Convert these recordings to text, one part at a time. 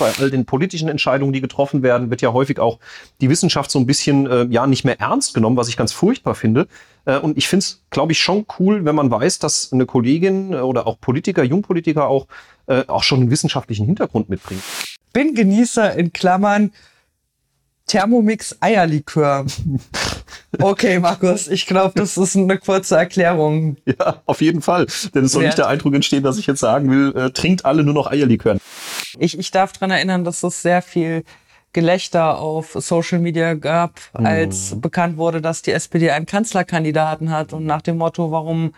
bei all den politischen Entscheidungen, die getroffen werden, wird ja häufig auch die Wissenschaft so ein bisschen äh, ja nicht mehr ernst genommen, was ich ganz furchtbar finde. Äh, und ich finde es, glaube ich, schon cool, wenn man weiß, dass eine Kollegin oder auch Politiker, Jungpolitiker auch, äh, auch schon einen wissenschaftlichen Hintergrund mitbringt. Bin Genießer in Klammern Thermomix Eierlikör. Okay, Markus, ich glaube, das ist eine kurze Erklärung. Ja, auf jeden Fall. Denn es soll nicht der Eindruck entstehen, dass ich jetzt sagen will, äh, trinkt alle nur noch Eierlikör. Ich, ich darf dran erinnern, dass es sehr viel Gelächter auf Social Media gab, als mhm. bekannt wurde, dass die SPD einen Kanzlerkandidaten hat und nach dem Motto, warum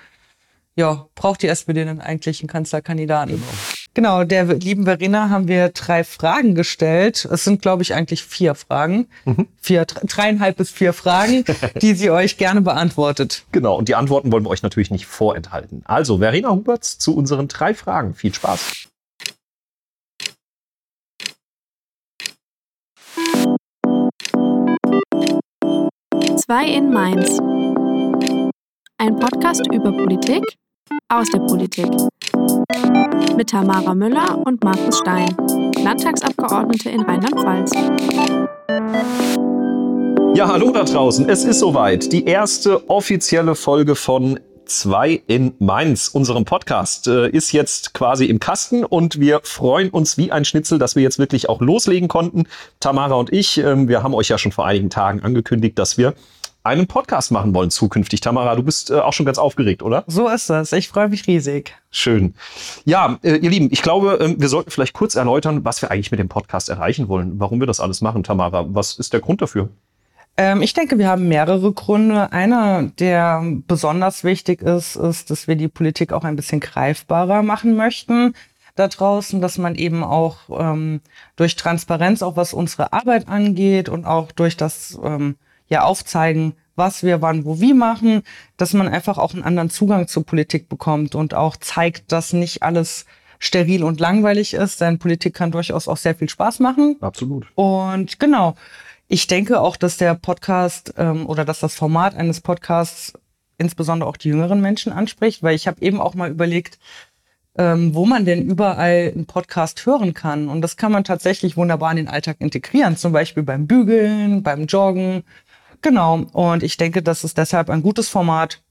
ja, braucht die SPD denn eigentlich einen Kanzlerkandidaten? Genau. Genau, der lieben Verena haben wir drei Fragen gestellt. Es sind, glaube ich, eigentlich vier Fragen. Mhm. Vier, dreieinhalb bis vier Fragen, die sie euch gerne beantwortet. Genau, und die Antworten wollen wir euch natürlich nicht vorenthalten. Also, Verena Huberts zu unseren drei Fragen. Viel Spaß. Zwei in Mainz. Ein Podcast über Politik aus der Politik. Mit Tamara Müller und Markus Stein, Landtagsabgeordnete in Rheinland-Pfalz. Ja, hallo da draußen. Es ist soweit. Die erste offizielle Folge von 2 in Mainz, unserem Podcast, äh, ist jetzt quasi im Kasten und wir freuen uns wie ein Schnitzel, dass wir jetzt wirklich auch loslegen konnten. Tamara und ich, äh, wir haben euch ja schon vor einigen Tagen angekündigt, dass wir einen Podcast machen wollen zukünftig. Tamara, du bist äh, auch schon ganz aufgeregt, oder? So ist das. Ich freue mich riesig. Schön. Ja, äh, ihr Lieben, ich glaube, äh, wir sollten vielleicht kurz erläutern, was wir eigentlich mit dem Podcast erreichen wollen, warum wir das alles machen, Tamara. Was ist der Grund dafür? Ähm, ich denke, wir haben mehrere Gründe. Einer, der besonders wichtig ist, ist, dass wir die Politik auch ein bisschen greifbarer machen möchten da draußen, dass man eben auch ähm, durch Transparenz, auch was unsere Arbeit angeht und auch durch das ähm, ja aufzeigen, was wir wann wo wie machen, dass man einfach auch einen anderen Zugang zur Politik bekommt und auch zeigt, dass nicht alles steril und langweilig ist, denn Politik kann durchaus auch sehr viel Spaß machen. Absolut. Und genau, ich denke auch, dass der Podcast ähm, oder dass das Format eines Podcasts insbesondere auch die jüngeren Menschen anspricht, weil ich habe eben auch mal überlegt, ähm, wo man denn überall einen Podcast hören kann. Und das kann man tatsächlich wunderbar in den Alltag integrieren, zum Beispiel beim Bügeln, beim Joggen Genau. Und ich denke, das ist deshalb ein gutes Format.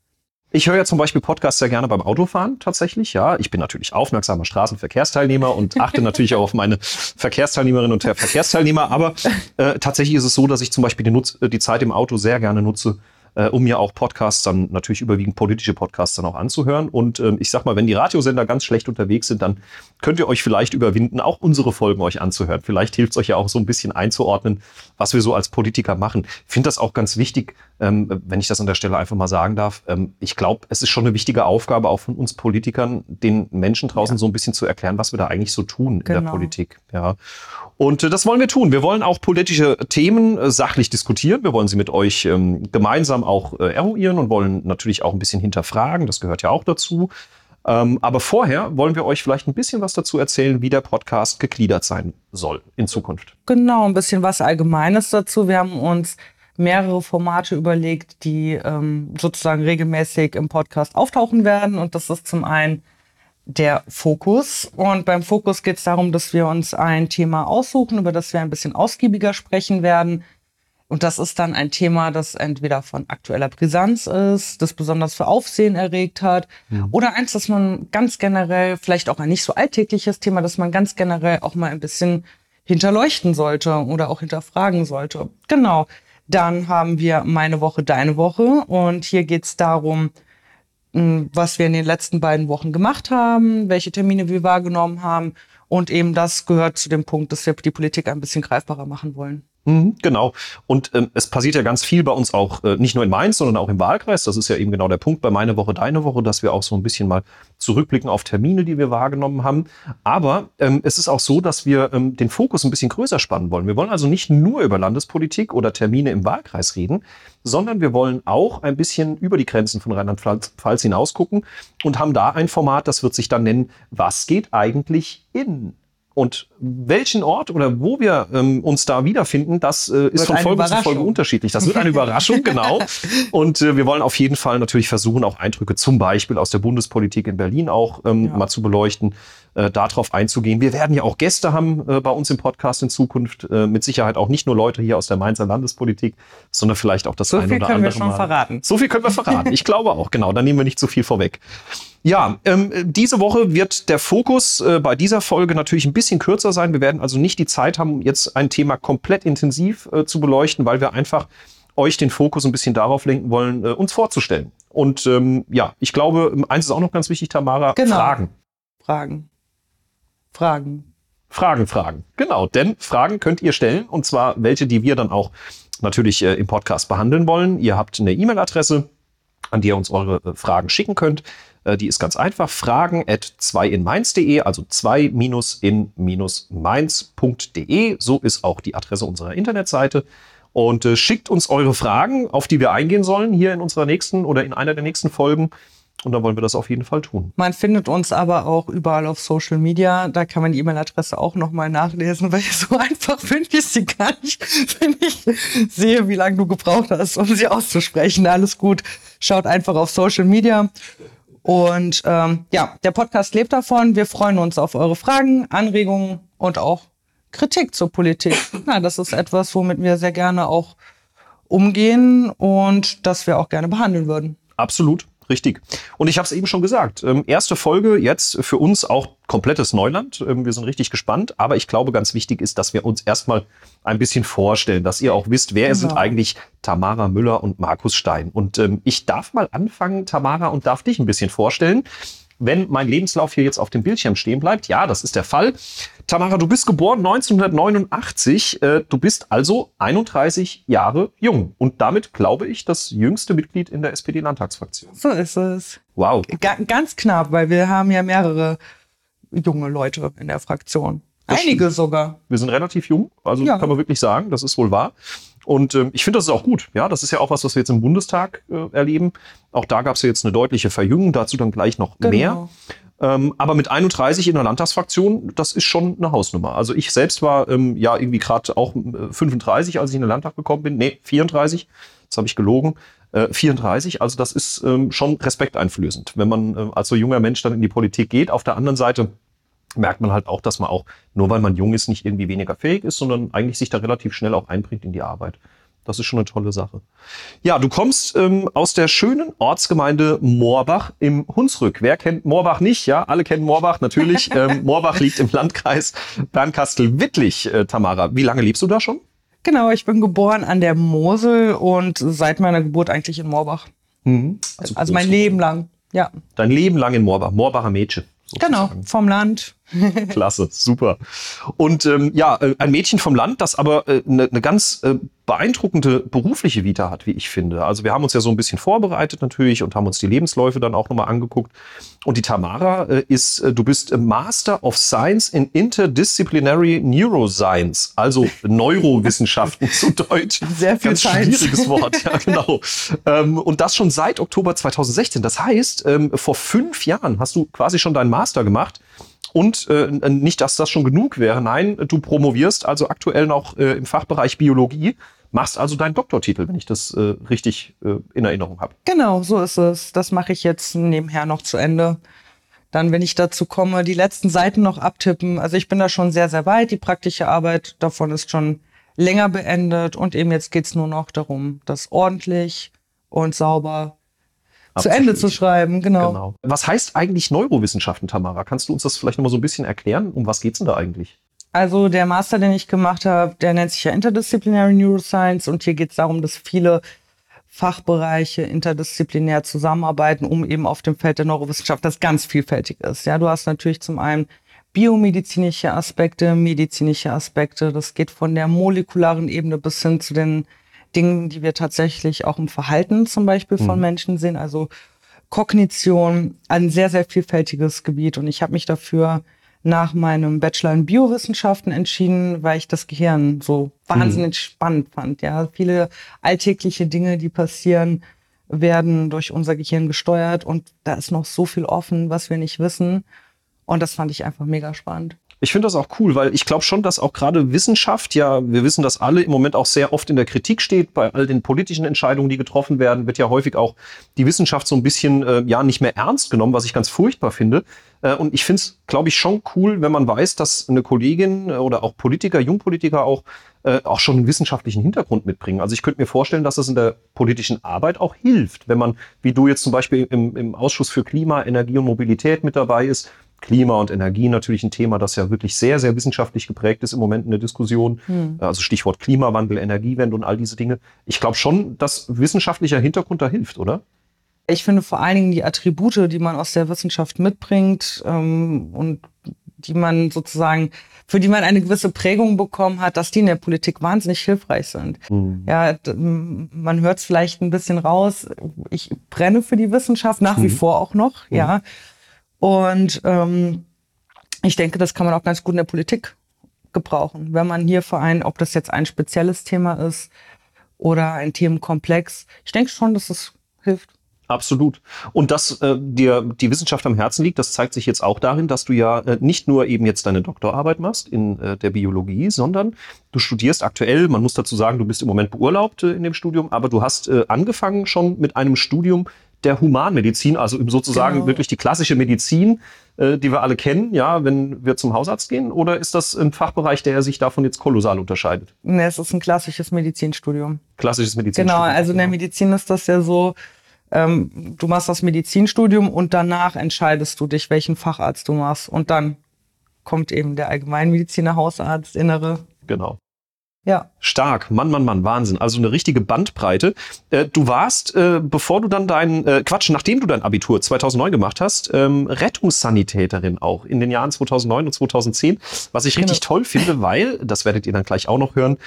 Ich höre ja zum Beispiel Podcasts sehr gerne beim Autofahren tatsächlich. Ja, ich bin natürlich aufmerksamer Straßenverkehrsteilnehmer und achte natürlich auch auf meine Verkehrsteilnehmerinnen und Verkehrsteilnehmer. Aber äh, tatsächlich ist es so, dass ich zum Beispiel die, Nutz die Zeit im Auto sehr gerne nutze, äh, um mir auch Podcasts dann natürlich überwiegend politische Podcasts dann auch anzuhören. Und ähm, ich sag mal, wenn die Radiosender ganz schlecht unterwegs sind, dann könnt ihr euch vielleicht überwinden, auch unsere Folgen euch anzuhören. Vielleicht hilft es euch ja auch so ein bisschen einzuordnen, was wir so als Politiker machen. Ich finde das auch ganz wichtig, ähm, wenn ich das an der Stelle einfach mal sagen darf. Ähm, ich glaube, es ist schon eine wichtige Aufgabe auch von uns Politikern, den Menschen draußen ja. so ein bisschen zu erklären, was wir da eigentlich so tun genau. in der genau. Politik. Ja. Und äh, das wollen wir tun. Wir wollen auch politische Themen äh, sachlich diskutieren. Wir wollen sie mit euch ähm, gemeinsam auch äh, eruieren und wollen natürlich auch ein bisschen hinterfragen. Das gehört ja auch dazu. Ähm, aber vorher wollen wir euch vielleicht ein bisschen was dazu erzählen, wie der Podcast gegliedert sein soll in Zukunft. Genau, ein bisschen was Allgemeines dazu. Wir haben uns mehrere Formate überlegt, die ähm, sozusagen regelmäßig im Podcast auftauchen werden. Und das ist zum einen der Fokus. Und beim Fokus geht es darum, dass wir uns ein Thema aussuchen, über das wir ein bisschen ausgiebiger sprechen werden. Und das ist dann ein Thema, das entweder von aktueller Brisanz ist, das besonders für Aufsehen erregt hat, mhm. oder eins, das man ganz generell, vielleicht auch ein nicht so alltägliches Thema, das man ganz generell auch mal ein bisschen hinterleuchten sollte oder auch hinterfragen sollte. Genau. Dann haben wir meine Woche, deine Woche. Und hier geht es darum, was wir in den letzten beiden Wochen gemacht haben, welche Termine wir wahrgenommen haben. Und eben das gehört zu dem Punkt, dass wir die Politik ein bisschen greifbarer machen wollen. Mhm, genau. Und ähm, es passiert ja ganz viel bei uns auch, äh, nicht nur in Mainz, sondern auch im Wahlkreis. Das ist ja eben genau der Punkt bei Meine Woche, Deine Woche, dass wir auch so ein bisschen mal zurückblicken auf Termine, die wir wahrgenommen haben. Aber ähm, es ist auch so, dass wir ähm, den Fokus ein bisschen größer spannen wollen. Wir wollen also nicht nur über Landespolitik oder Termine im Wahlkreis reden, sondern wir wollen auch ein bisschen über die Grenzen von Rheinland-Pfalz hinaus gucken und haben da ein Format, das wird sich dann nennen, was geht eigentlich in und welchen Ort oder wo wir ähm, uns da wiederfinden, das äh, ist von Folge zu Folge unterschiedlich. Das wird eine Überraschung, genau. Und äh, wir wollen auf jeden Fall natürlich versuchen, auch Eindrücke zum Beispiel aus der Bundespolitik in Berlin auch ähm, ja. mal zu beleuchten. Äh, darauf einzugehen. Wir werden ja auch Gäste haben äh, bei uns im Podcast in Zukunft. Äh, mit Sicherheit auch nicht nur Leute hier aus der Mainzer Landespolitik, sondern vielleicht auch das So ein viel oder können andere wir schon Mal. verraten. So viel können wir verraten. Ich glaube auch, genau. Da nehmen wir nicht zu viel vorweg. Ja, ähm, diese Woche wird der Fokus äh, bei dieser Folge natürlich ein bisschen kürzer sein. Wir werden also nicht die Zeit haben, jetzt ein Thema komplett intensiv äh, zu beleuchten, weil wir einfach euch den Fokus ein bisschen darauf lenken wollen, äh, uns vorzustellen. Und ähm, ja, ich glaube, eins ist auch noch ganz wichtig, Tamara, Genau. Fragen. Fragen. Fragen. Fragen, Fragen. Genau, denn Fragen könnt ihr stellen und zwar welche, die wir dann auch natürlich äh, im Podcast behandeln wollen. Ihr habt eine E-Mail-Adresse, an die ihr uns eure äh, Fragen schicken könnt. Äh, die ist ganz einfach. Fragen at 2inmainz.de, also 2-in-mainz.de. So ist auch die Adresse unserer Internetseite. Und äh, schickt uns eure Fragen, auf die wir eingehen sollen, hier in unserer nächsten oder in einer der nächsten Folgen. Und dann wollen wir das auf jeden Fall tun. Man findet uns aber auch überall auf Social Media. Da kann man die E-Mail-Adresse auch nochmal nachlesen, weil so einfach finde ich sie gar nicht, wenn ich sehe, wie lange du gebraucht hast, um sie auszusprechen. Alles gut. Schaut einfach auf Social Media. Und ähm, ja, der Podcast lebt davon. Wir freuen uns auf eure Fragen, Anregungen und auch Kritik zur Politik. Na, das ist etwas, womit wir sehr gerne auch umgehen und das wir auch gerne behandeln würden. Absolut, richtig. Und ich habe es eben schon gesagt, ähm, erste Folge jetzt für uns auch komplettes Neuland. Ähm, wir sind richtig gespannt, aber ich glaube, ganz wichtig ist, dass wir uns erstmal ein bisschen vorstellen, dass ihr auch wisst, wer Genau. sind eigentlich Tamara Müller und Markus Stein. Und ähm, ich darf mal anfangen, Tamara, und darf dich ein bisschen vorstellen. Wenn mein Lebenslauf hier jetzt auf dem Bildschirm stehen bleibt, ja, das ist der Fall. Tamara, du bist geboren 1989. Äh, du bist also 31 Jahre jung und damit, glaube ich, das jüngste Mitglied in der SPD-Landtagsfraktion. So ist es. Wow. Ga ganz knapp, weil wir haben ja mehrere junge Leute in der Fraktion. Das Einige sogar. Wir sind relativ jung, also Ja. kann man wirklich sagen, das ist wohl wahr. Und ähm, ich finde, das ist auch gut. Ja, das ist ja auch was, was wir jetzt im Bundestag äh, erleben. Auch da gab es ja jetzt eine deutliche Verjüngung, dazu dann gleich noch Genau. mehr. Ähm, aber mit 31 in der Landtagsfraktion, das ist schon eine Hausnummer. Also ich selbst war ähm, ja irgendwie gerade auch äh, 35, als ich in den Landtag gekommen bin. Nee, 34. Jetzt habe ich gelogen. Äh, 34, also das ist ähm, schon respekteinflößend, wenn man äh, als so junger Mensch dann in die Politik geht. Auf der anderen Seite merkt man halt auch, dass man auch, nur weil man jung ist, nicht irgendwie weniger fähig ist, sondern eigentlich sich da relativ schnell auch einbringt in die Arbeit. Das ist schon eine tolle Sache. Ja, du kommst ähm, aus der schönen Ortsgemeinde Moorbach im Hunsrück. Wer kennt Moorbach nicht? Ja, alle kennen Moorbach natürlich. ähm, Moorbach liegt im Landkreis Bernkastel-Wittlich. Äh, Tamara, wie lange lebst du da schon? Genau, ich bin geboren an der Mosel und seit meiner Geburt eigentlich in Moorbach. Also, mein groß. Leben lang. Ja, Dein Leben lang in Moorbach. Moorbacher Mädchen. genau. sozusagen. Vom Land. Klasse, super. Und ähm, ja, äh, ein Mädchen vom Land, das aber eine äh, ne ne ganz äh, beeindruckende berufliche Vita hat, wie ich finde. Also wir haben uns ja so ein bisschen vorbereitet natürlich und haben uns die Lebensläufe dann auch nochmal angeguckt. Und die Tamara äh, ist, äh, du bist äh, Master of Science in Interdisciplinary Neuroscience, also Neurowissenschaften zu Deutsch. Sehr viel Ganz Science. schwieriges Wort, ja genau. ähm, und das schon seit Oktober 2016. Das heißt, ähm, vor fünf Jahren hast du quasi schon deinen Master gemacht. Und äh, nicht, dass das schon genug wäre. Nein, du promovierst also aktuell noch äh, im Fachbereich Biologie, machst also deinen Doktortitel, wenn ich das äh, richtig äh, in Erinnerung habe. Genau, so ist es. Das mache ich jetzt nebenher noch zu Ende. Dann, wenn ich dazu komme, die letzten Seiten noch abtippen. Also ich bin da schon sehr, sehr weit. Die praktische Arbeit davon ist schon länger beendet. Und eben jetzt geht's nur noch darum, das ordentlich und sauber zu Ende zu schreiben. Genau. Genau. Was heißt eigentlich Neurowissenschaften, Tamara? Kannst du uns das vielleicht nochmal so ein bisschen erklären? Um was geht's denn da eigentlich? Also der Master, den ich gemacht habe, der nennt sich ja Interdisciplinary Neuroscience und hier geht es darum, dass viele Fachbereiche interdisziplinär zusammenarbeiten, um eben auf dem Feld der Neurowissenschaft, das ganz vielfältig ist. Ja, du hast natürlich zum einen biomedizinische Aspekte, medizinische Aspekte. Das geht von der molekularen Ebene bis hin zu den Dingen, die wir tatsächlich auch im Verhalten zum Beispiel von Menschen sehen. Also Kognition, ein sehr, sehr vielfältiges Gebiet. Und ich habe mich dafür nach meinem Bachelor in Biowissenschaften entschieden, weil ich das Gehirn so wahnsinnig spannend fand. Ja, viele alltägliche Dinge, die passieren, werden durch unser Gehirn gesteuert und da ist noch so viel offen, was wir nicht wissen. Und das fand ich einfach mega spannend. Ich finde das auch cool, weil ich glaube schon, dass auch gerade Wissenschaft, ja, wir wissen, dass alle im Moment auch sehr oft in der Kritik steht. Bei all den politischen Entscheidungen, die getroffen werden, wird ja häufig auch die Wissenschaft so ein bisschen, äh, ja, nicht mehr ernst genommen, was ich ganz furchtbar finde. Äh, und ich finde es, glaube ich, schon cool, wenn man weiß, dass eine Kollegin äh, oder auch Politiker, Jungpolitiker auch, äh, auch schon einen wissenschaftlichen Hintergrund mitbringen. Also ich könnte mir vorstellen, dass das in der politischen Arbeit auch hilft, wenn man, wie du jetzt zum Beispiel im, im Ausschuss für Klima, Energie und Mobilität mit dabei ist, Klima und Energie natürlich ein Thema, das ja wirklich sehr, sehr wissenschaftlich geprägt ist im Moment in der Diskussion. Hm. Also Stichwort Klimawandel, Energiewende und all diese Dinge. Ich glaube schon, dass wissenschaftlicher Hintergrund da hilft, oder? Ich finde vor allen Dingen die Attribute, die man aus der Wissenschaft mitbringt ähm, und die man sozusagen, für die man eine gewisse Prägung bekommen hat, dass die in der Politik wahnsinnig hilfreich sind. Mhm. Ja, man hört es vielleicht ein bisschen raus. Ich brenne für die Wissenschaft nach mhm. wie vor auch noch, mhm. ja. Und ähm, ich denke, das kann man auch ganz gut in der Politik gebrauchen. Wenn man hier für ein, ob das jetzt ein spezielles Thema ist oder ein Themenkomplex, ich denke schon, dass es hilft. Absolut. Und dass äh, dir die Wissenschaft am Herzen liegt, das zeigt sich jetzt auch darin, dass du ja äh, nicht nur eben jetzt deine Doktorarbeit machst in äh, der Biologie, sondern du studierst aktuell, man muss dazu sagen, du bist im Moment beurlaubt äh, in dem Studium, aber du hast äh, angefangen schon mit einem Studium der Humanmedizin, also sozusagen genau. wirklich die klassische Medizin, äh, die wir alle kennen, ja, wenn wir zum Hausarzt gehen? Oder ist das ein Fachbereich, der sich davon jetzt kolossal unterscheidet? Nee, es ist ein klassisches Medizinstudium. Klassisches Medizinstudium. Genau, also in der Medizin ist das ja so, ähm, du machst das Medizinstudium und danach entscheidest du dich, welchen Facharzt du machst. Und dann kommt eben der Allgemeinmediziner, Hausarzt, Innere. Genau. Ja. Stark, Mann, Mann, Mann, Wahnsinn. Also eine richtige Bandbreite. Äh, du warst, äh, bevor du dann dein, äh, Quatsch, nachdem du dein Abitur 2009 gemacht hast, ähm, Rettungssanitäterin auch in den Jahren 2009 und 2010, was ich richtig genau. toll finde, weil, das werdet ihr dann gleich auch noch hören,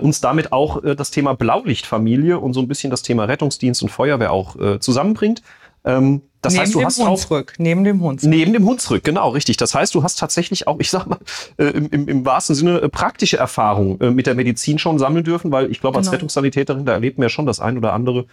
uns damit auch das Thema Blaulichtfamilie und so ein bisschen das Thema Rettungsdienst und Feuerwehr auch zusammenbringt. Ähm, das neben heißt, du dem hast Hunsrück, auch, neben dem Hunsrück. Neben dem Hunsrück, genau, richtig. Das heißt, du hast tatsächlich auch, ich sag mal, äh, im, im, wahrsten Sinne äh, praktische Erfahrung äh, mit der Medizin schon sammeln dürfen, weil ich glaube, als genau. Rettungssanitäterin, da erlebt man ja schon das ein oder andere,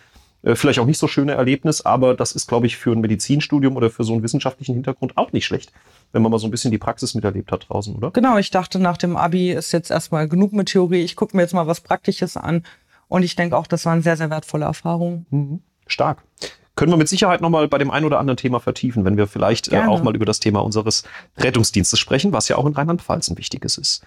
äh, vielleicht auch nicht so schöne Erlebnis, aber das ist, glaube ich, für ein Medizinstudium oder für so einen wissenschaftlichen Hintergrund auch nicht schlecht, wenn man mal so ein bisschen die Praxis miterlebt hat draußen, oder? Genau, ich dachte, nach dem Abi ist jetzt erstmal genug mit Theorie. Ich gucke mir jetzt mal was Praktisches an. Und ich denke auch, das waren sehr, sehr wertvolle Erfahrungen. Mhm. Stark können wir mit Sicherheit nochmal bei dem einen oder anderen Thema vertiefen, wenn wir vielleicht äh, auch mal über das Thema unseres Rettungsdienstes sprechen, was ja auch in Rheinland-Pfalz ein wichtiges ist.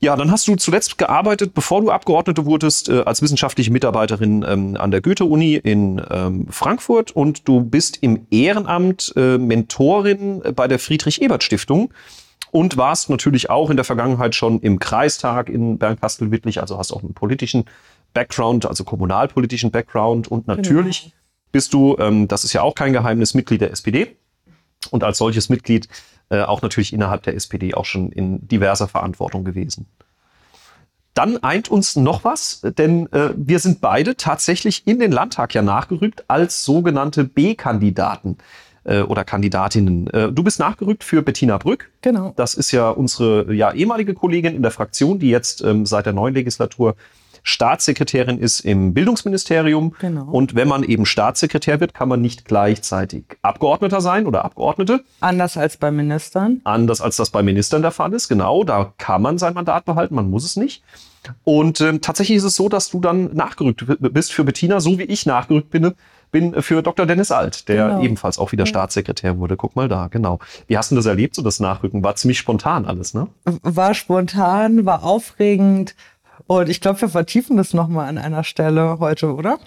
Ja, dann hast du zuletzt gearbeitet, bevor du Abgeordnete wurdest, äh, als wissenschaftliche Mitarbeiterin ähm, an der Goethe-Uni in ähm, Frankfurt. Und du bist im Ehrenamt äh, Mentorin bei der Friedrich-Ebert-Stiftung und warst natürlich auch in der Vergangenheit schon im Kreistag in Bernkastel-Wittlich, also hast auch einen politischen Background, also kommunalpolitischen Background und natürlich genau bist du, ähm, das ist ja auch kein Geheimnis, Mitglied der SPD und als solches Mitglied äh, auch natürlich innerhalb der SPD auch schon in diverser Verantwortung gewesen. Dann eint uns noch was, denn äh, wir sind beide tatsächlich in den Landtag ja nachgerückt als sogenannte B-Kandidaten äh, oder Kandidatinnen. Äh, du bist nachgerückt für Bettina Brück. Genau. Das ist ja unsere ja, ehemalige Kollegin in der Fraktion, die jetzt ähm, seit der neuen Legislatur Staatssekretärin ist im Bildungsministerium. Genau. Und wenn man eben Staatssekretär wird, kann man nicht gleichzeitig Abgeordneter sein oder Abgeordnete. Anders als bei Ministern. Anders als das bei Ministern der Fall ist, genau. Da kann man sein Mandat behalten, man muss es nicht. Und ähm, tatsächlich ist es so, dass du dann nachgerückt bist für Bettina, so wie ich nachgerückt bin, bin für Dr. Dennis Alt, der genau. ebenfalls auch wieder ja. Staatssekretär wurde. Guck mal da, genau. Wie hast du das erlebt, so das Nachrücken? War ziemlich spontan alles, ne? War spontan, war aufregend, und ich glaube, wir vertiefen das nochmal an einer Stelle heute, oder?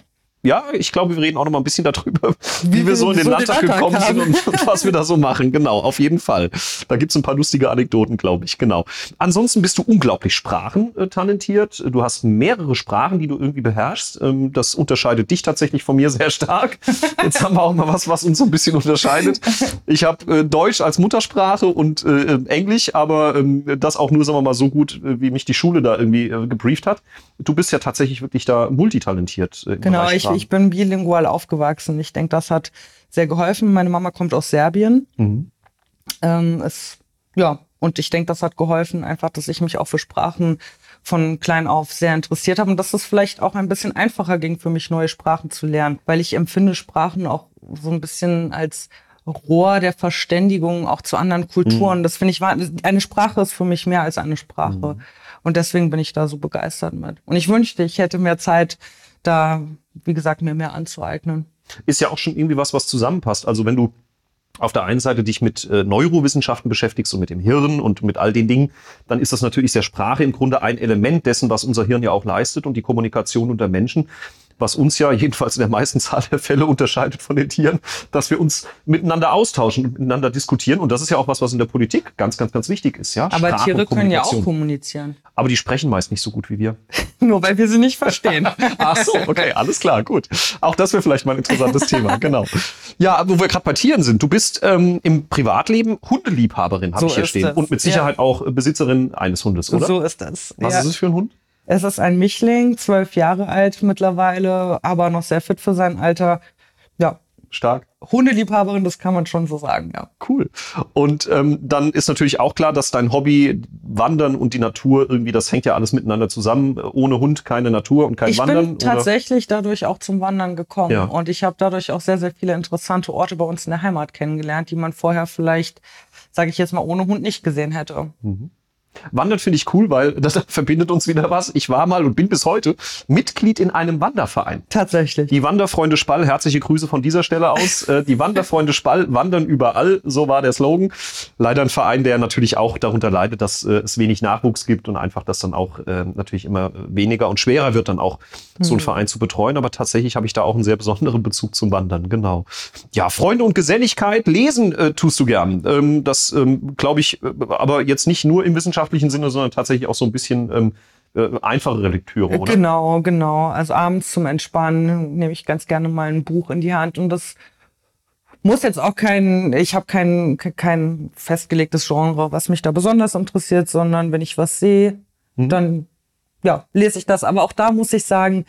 Ja, ich glaube, wir reden auch noch mal ein bisschen darüber, wie, wie wir so in den so Landtag gekommen sind und, und, was wir da so machen. Genau, auf jeden Fall. Da gibt's ein paar lustige Anekdoten, glaube ich. Genau. Ansonsten bist du unglaublich sprachentalentiert. Du hast mehrere Sprachen, die du irgendwie beherrschst. Ähm, das unterscheidet dich tatsächlich von mir sehr stark. Jetzt haben wir auch mal was, was uns so ein bisschen unterscheidet. Ich habe äh, Deutsch als Muttersprache und äh, Englisch, aber ähm, das auch nur, sagen wir mal, so gut, äh, wie mich die Schule da irgendwie gebrieft hat. Du bist ja tatsächlich wirklich da multitalentiert. genau, ich ich bin bilingual aufgewachsen. Ich denke, das hat sehr geholfen. Meine Mama kommt aus Serbien. Mhm. Ähm, es, ja, und ich denke, das hat geholfen, einfach, dass ich mich auch für Sprachen von klein auf sehr interessiert habe und dass es vielleicht auch ein bisschen einfacher ging für mich, neue Sprachen zu lernen, weil ich empfinde Sprachen auch so ein bisschen als Rohr der Verständigung auch zu anderen Kulturen. Mhm. Das finde ich, eine Sprache ist für mich mehr als eine Sprache. Mhm. Und deswegen bin ich da so begeistert mit. Und ich wünschte, ich hätte mehr Zeit, da, wie gesagt, mir mehr anzueignen. Ist ja auch schon irgendwie was, was zusammenpasst. Also wenn du auf der einen Seite dich mit äh, Neurowissenschaften beschäftigst und mit dem Hirn und mit all den Dingen, dann ist das natürlich sehr Sprache im Grunde ein Element dessen, was unser Hirn ja auch leistet und die Kommunikation unter Menschen was uns ja jedenfalls in der meisten Zahl der Fälle unterscheidet von den Tieren, dass wir uns miteinander austauschen und miteinander diskutieren. Und das ist ja auch was, was in der Politik ganz, ganz, ganz wichtig ist. Ja? Aber Sprache Tiere können ja auch kommunizieren. Aber die sprechen meist nicht so gut wie wir. Nur weil wir sie nicht verstehen. Ach so, okay, alles klar, gut. Auch das wäre vielleicht mal ein interessantes Thema, genau. Ja, wo wir gerade bei Tieren sind. Du bist ähm, im Privatleben Hundeliebhaberin, habe so ich hier stehen. Das. Und mit Sicherheit ja. auch Besitzerin eines Hundes, oder? So ist das. Was ja. ist es für ein Hund? Es ist ein Mischling, zwölf Jahre alt mittlerweile, aber noch sehr fit für sein Alter. Ja. Stark. Hundeliebhaberin, das kann man schon so sagen, ja. Cool. Und ähm, dann ist natürlich auch klar, dass dein Hobby Wandern und die Natur irgendwie, das hängt ja alles miteinander zusammen. Ohne Hund keine Natur und kein ich Wandern. Ich bin tatsächlich dadurch auch zum Wandern gekommen ja. und ich habe dadurch auch sehr, sehr viele interessante Orte bei uns in der Heimat kennengelernt, die man vorher vielleicht, sage ich jetzt mal, ohne Hund nicht gesehen hätte. Mhm. Wandern finde ich cool, weil das verbindet uns wieder was. Ich war mal und bin bis heute Mitglied in einem Wanderverein. Tatsächlich. Die Wanderfreunde Spall, herzliche Grüße von dieser Stelle aus. Äh, die Wanderfreunde Spall wandern überall, so war der Slogan. Leider ein Verein, der natürlich auch darunter leidet, dass äh, es wenig Nachwuchs gibt und einfach das dann auch äh, natürlich immer weniger und schwerer wird, dann auch so einen mhm. Verein zu betreuen. Aber tatsächlich habe ich da auch einen sehr besonderen Bezug zum Wandern, genau. Ja, Freunde und Geselligkeit, lesen äh, tust du gern. Ähm, das ähm, glaube ich, aber jetzt nicht nur im Wissenschaft wissenschaftlichen Sinne, sondern tatsächlich auch so ein bisschen ähm, äh, einfachere Lektüre, oder? Genau, genau. Also abends zum Entspannen nehme ich ganz gerne mal ein Buch in die Hand und das muss jetzt auch kein, ich habe kein, kein festgelegtes Genre, was mich da besonders interessiert, sondern wenn ich was sehe, hm. dann ja, lese ich das. Aber auch da muss ich sagen,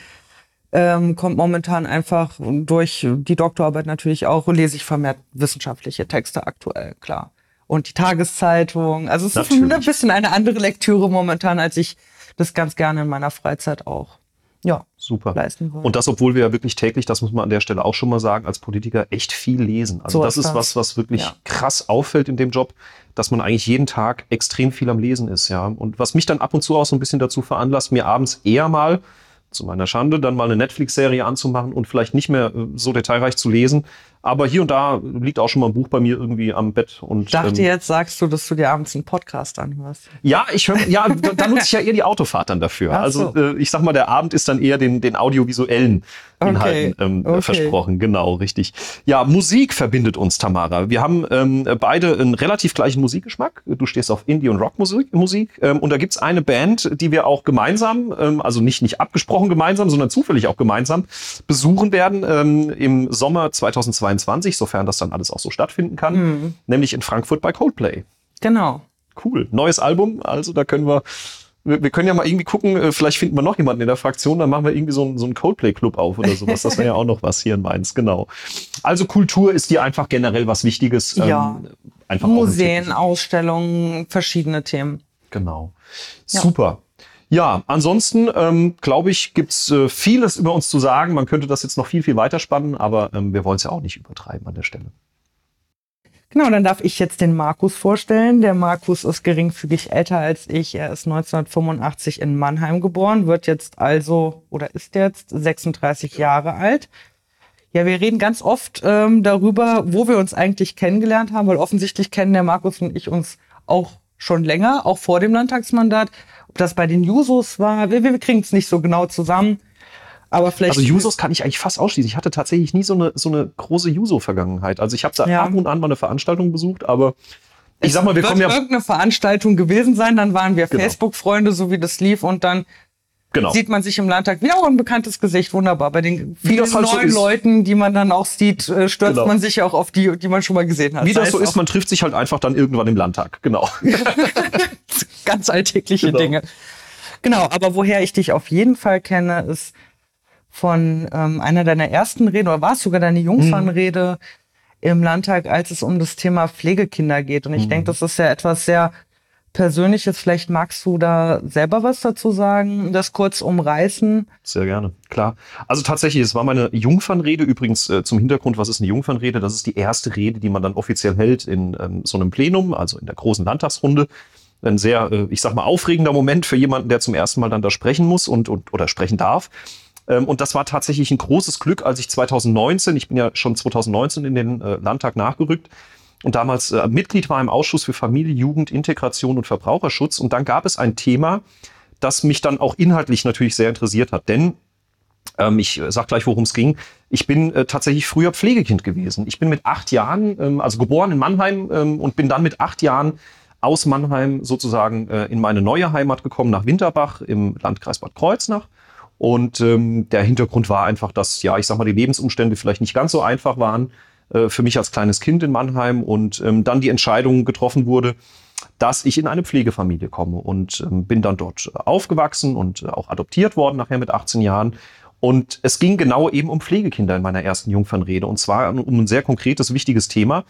ähm, kommt momentan einfach durch die Doktorarbeit natürlich auch, lese ich vermehrt wissenschaftliche Texte aktuell, klar und die Tageszeitung. Also es Natürlich. ist ein bisschen eine andere Lektüre momentan, als ich das ganz gerne in meiner Freizeit auch ja, super. leisten wollte. Und das, obwohl wir ja wirklich täglich, das muss man an der Stelle auch schon mal sagen, als Politiker echt viel lesen. Also so das ist was, was wirklich ja. krass auffällt in dem Job, dass man eigentlich jeden Tag extrem viel am Lesen ist, ja. Und was mich dann ab und zu auch so ein bisschen dazu veranlasst, mir abends eher mal zu meiner Schande dann mal eine Netflix-Serie anzumachen und vielleicht nicht mehr äh, so detailreich zu lesen, aber hier und da liegt auch schon mal ein Buch bei mir irgendwie am Bett. Und, ich dachte, ähm, jetzt sagst du, dass du dir abends einen Podcast anhörst. Ja, ich höre, ja, da nutze ich ja eher die Autofahrt dann dafür. Also so. äh, ich sag mal, der Abend ist dann eher den, den audiovisuellen Inhalten okay. ähm, okay. versprochen. Genau, richtig. Ja, Musik verbindet uns, Tamara. Wir haben ähm, beide einen relativ gleichen Musikgeschmack. Du stehst auf Indie- und Rockmusik Musik, ähm, und da gibt's eine Band, die wir auch gemeinsam, ähm, also nicht, nicht abgesprochen gemeinsam, sondern zufällig auch gemeinsam besuchen werden ähm, im Sommer 2022. 2022, sofern das dann alles auch so stattfinden kann, mhm. nämlich in Frankfurt bei Coldplay. Genau. Cool. Neues Album, also da können wir wir können ja mal irgendwie gucken, äh, vielleicht finden wir noch jemanden in der Fraktion, dann machen wir irgendwie so einen, so einen Coldplay-Club auf oder sowas. Das wäre ja auch noch was hier in Mainz, genau. Also Kultur ist dir einfach generell was Wichtiges. Ja. Ähm, einfach Museen, Ausstellungen, verschiedene Themen. Genau. Ja. Super. Ja, ansonsten ähm, glaube ich, gibt's äh, vieles über uns zu sagen. Man könnte das jetzt noch viel, viel weiter spannen, aber ähm, wir wollen es ja auch nicht übertreiben an der Stelle. Genau, dann darf ich jetzt den Markus vorstellen. Der Markus ist geringfügig älter als ich. Er ist 1985 in Mannheim geboren, wird jetzt also oder ist jetzt 36 Jahre alt. Ja, wir reden ganz oft ähm, darüber, wo wir uns eigentlich kennengelernt haben, weil offensichtlich kennen der Markus und ich uns auch schon länger, auch vor dem Landtagsmandat. Ob das bei den Jusos war, wir, wir kriegen es nicht so genau zusammen. Aber vielleicht. Also Jusos kann ich eigentlich fast ausschließen. Ich hatte tatsächlich nie so eine, so eine große Juso-Vergangenheit. Also ich habe da ja. ab und an mal eine Veranstaltung besucht, aber ich sag mal, wir kommen ja. irgendeine Veranstaltung gewesen sein, dann waren wir genau. Facebook-Freunde, so wie das lief, und dann genau. sieht man sich im Landtag wieder auch ein bekanntes Gesicht, wunderbar. Bei den vielen halt neuen so Leuten, die man dann auch sieht, äh, stürzt genau. man sich auch auf die, die man schon mal gesehen hat. Wie das so ist, man trifft sich halt einfach dann irgendwann im Landtag, genau. Ganz alltägliche genau. Dinge. Genau, aber woher ich dich auf jeden Fall kenne, ist von ähm, einer deiner ersten Reden, oder war es sogar deine Jungfernrede mhm. im Landtag, als es um das Thema Pflegekinder geht. Und ich mhm. denke, das ist ja etwas sehr Persönliches. Vielleicht magst du da selber was dazu sagen, das kurz umreißen. Sehr gerne, klar. Also tatsächlich, es war meine Jungfernrede. Übrigens äh, zum Hintergrund, was ist eine Jungfernrede? Das ist die erste Rede, die man dann offiziell hält in ähm, so einem Plenum, also in der großen Landtagsrunde. Ein sehr, äh, ich sag mal, aufregender Moment für jemanden, der zum ersten Mal dann da sprechen muss und, und oder sprechen darf. Ähm, und das war tatsächlich ein großes Glück, als ich 2019, ich bin ja schon 2019 in den äh, Landtag nachgerückt, und damals äh, Mitglied war im Ausschuss für Familie, Jugend, Integration und Verbraucherschutz. Und dann gab es ein Thema, das mich dann auch inhaltlich natürlich sehr interessiert hat. Denn ähm, ich sag gleich, worum es ging. Ich bin äh, tatsächlich früher Pflegekind gewesen. Ich bin mit acht Jahren, ähm, also geboren in Mannheim ähm, und bin dann mit acht Jahren aus Mannheim sozusagen äh, in meine neue Heimat gekommen, nach Winterbach im Landkreis Bad Kreuznach. Und ähm, der Hintergrund war einfach, dass, ja, ich sag mal, die Lebensumstände vielleicht nicht ganz so einfach waren äh, für mich als kleines Kind in Mannheim und ähm, dann die Entscheidung getroffen wurde, dass ich in eine Pflegefamilie komme und ähm, bin dann dort aufgewachsen und äh, auch adoptiert worden, nachher mit 18 Jahren. Und es ging genau eben um Pflegekinder in meiner ersten Jungfernrede und zwar um ein sehr konkretes, wichtiges Thema,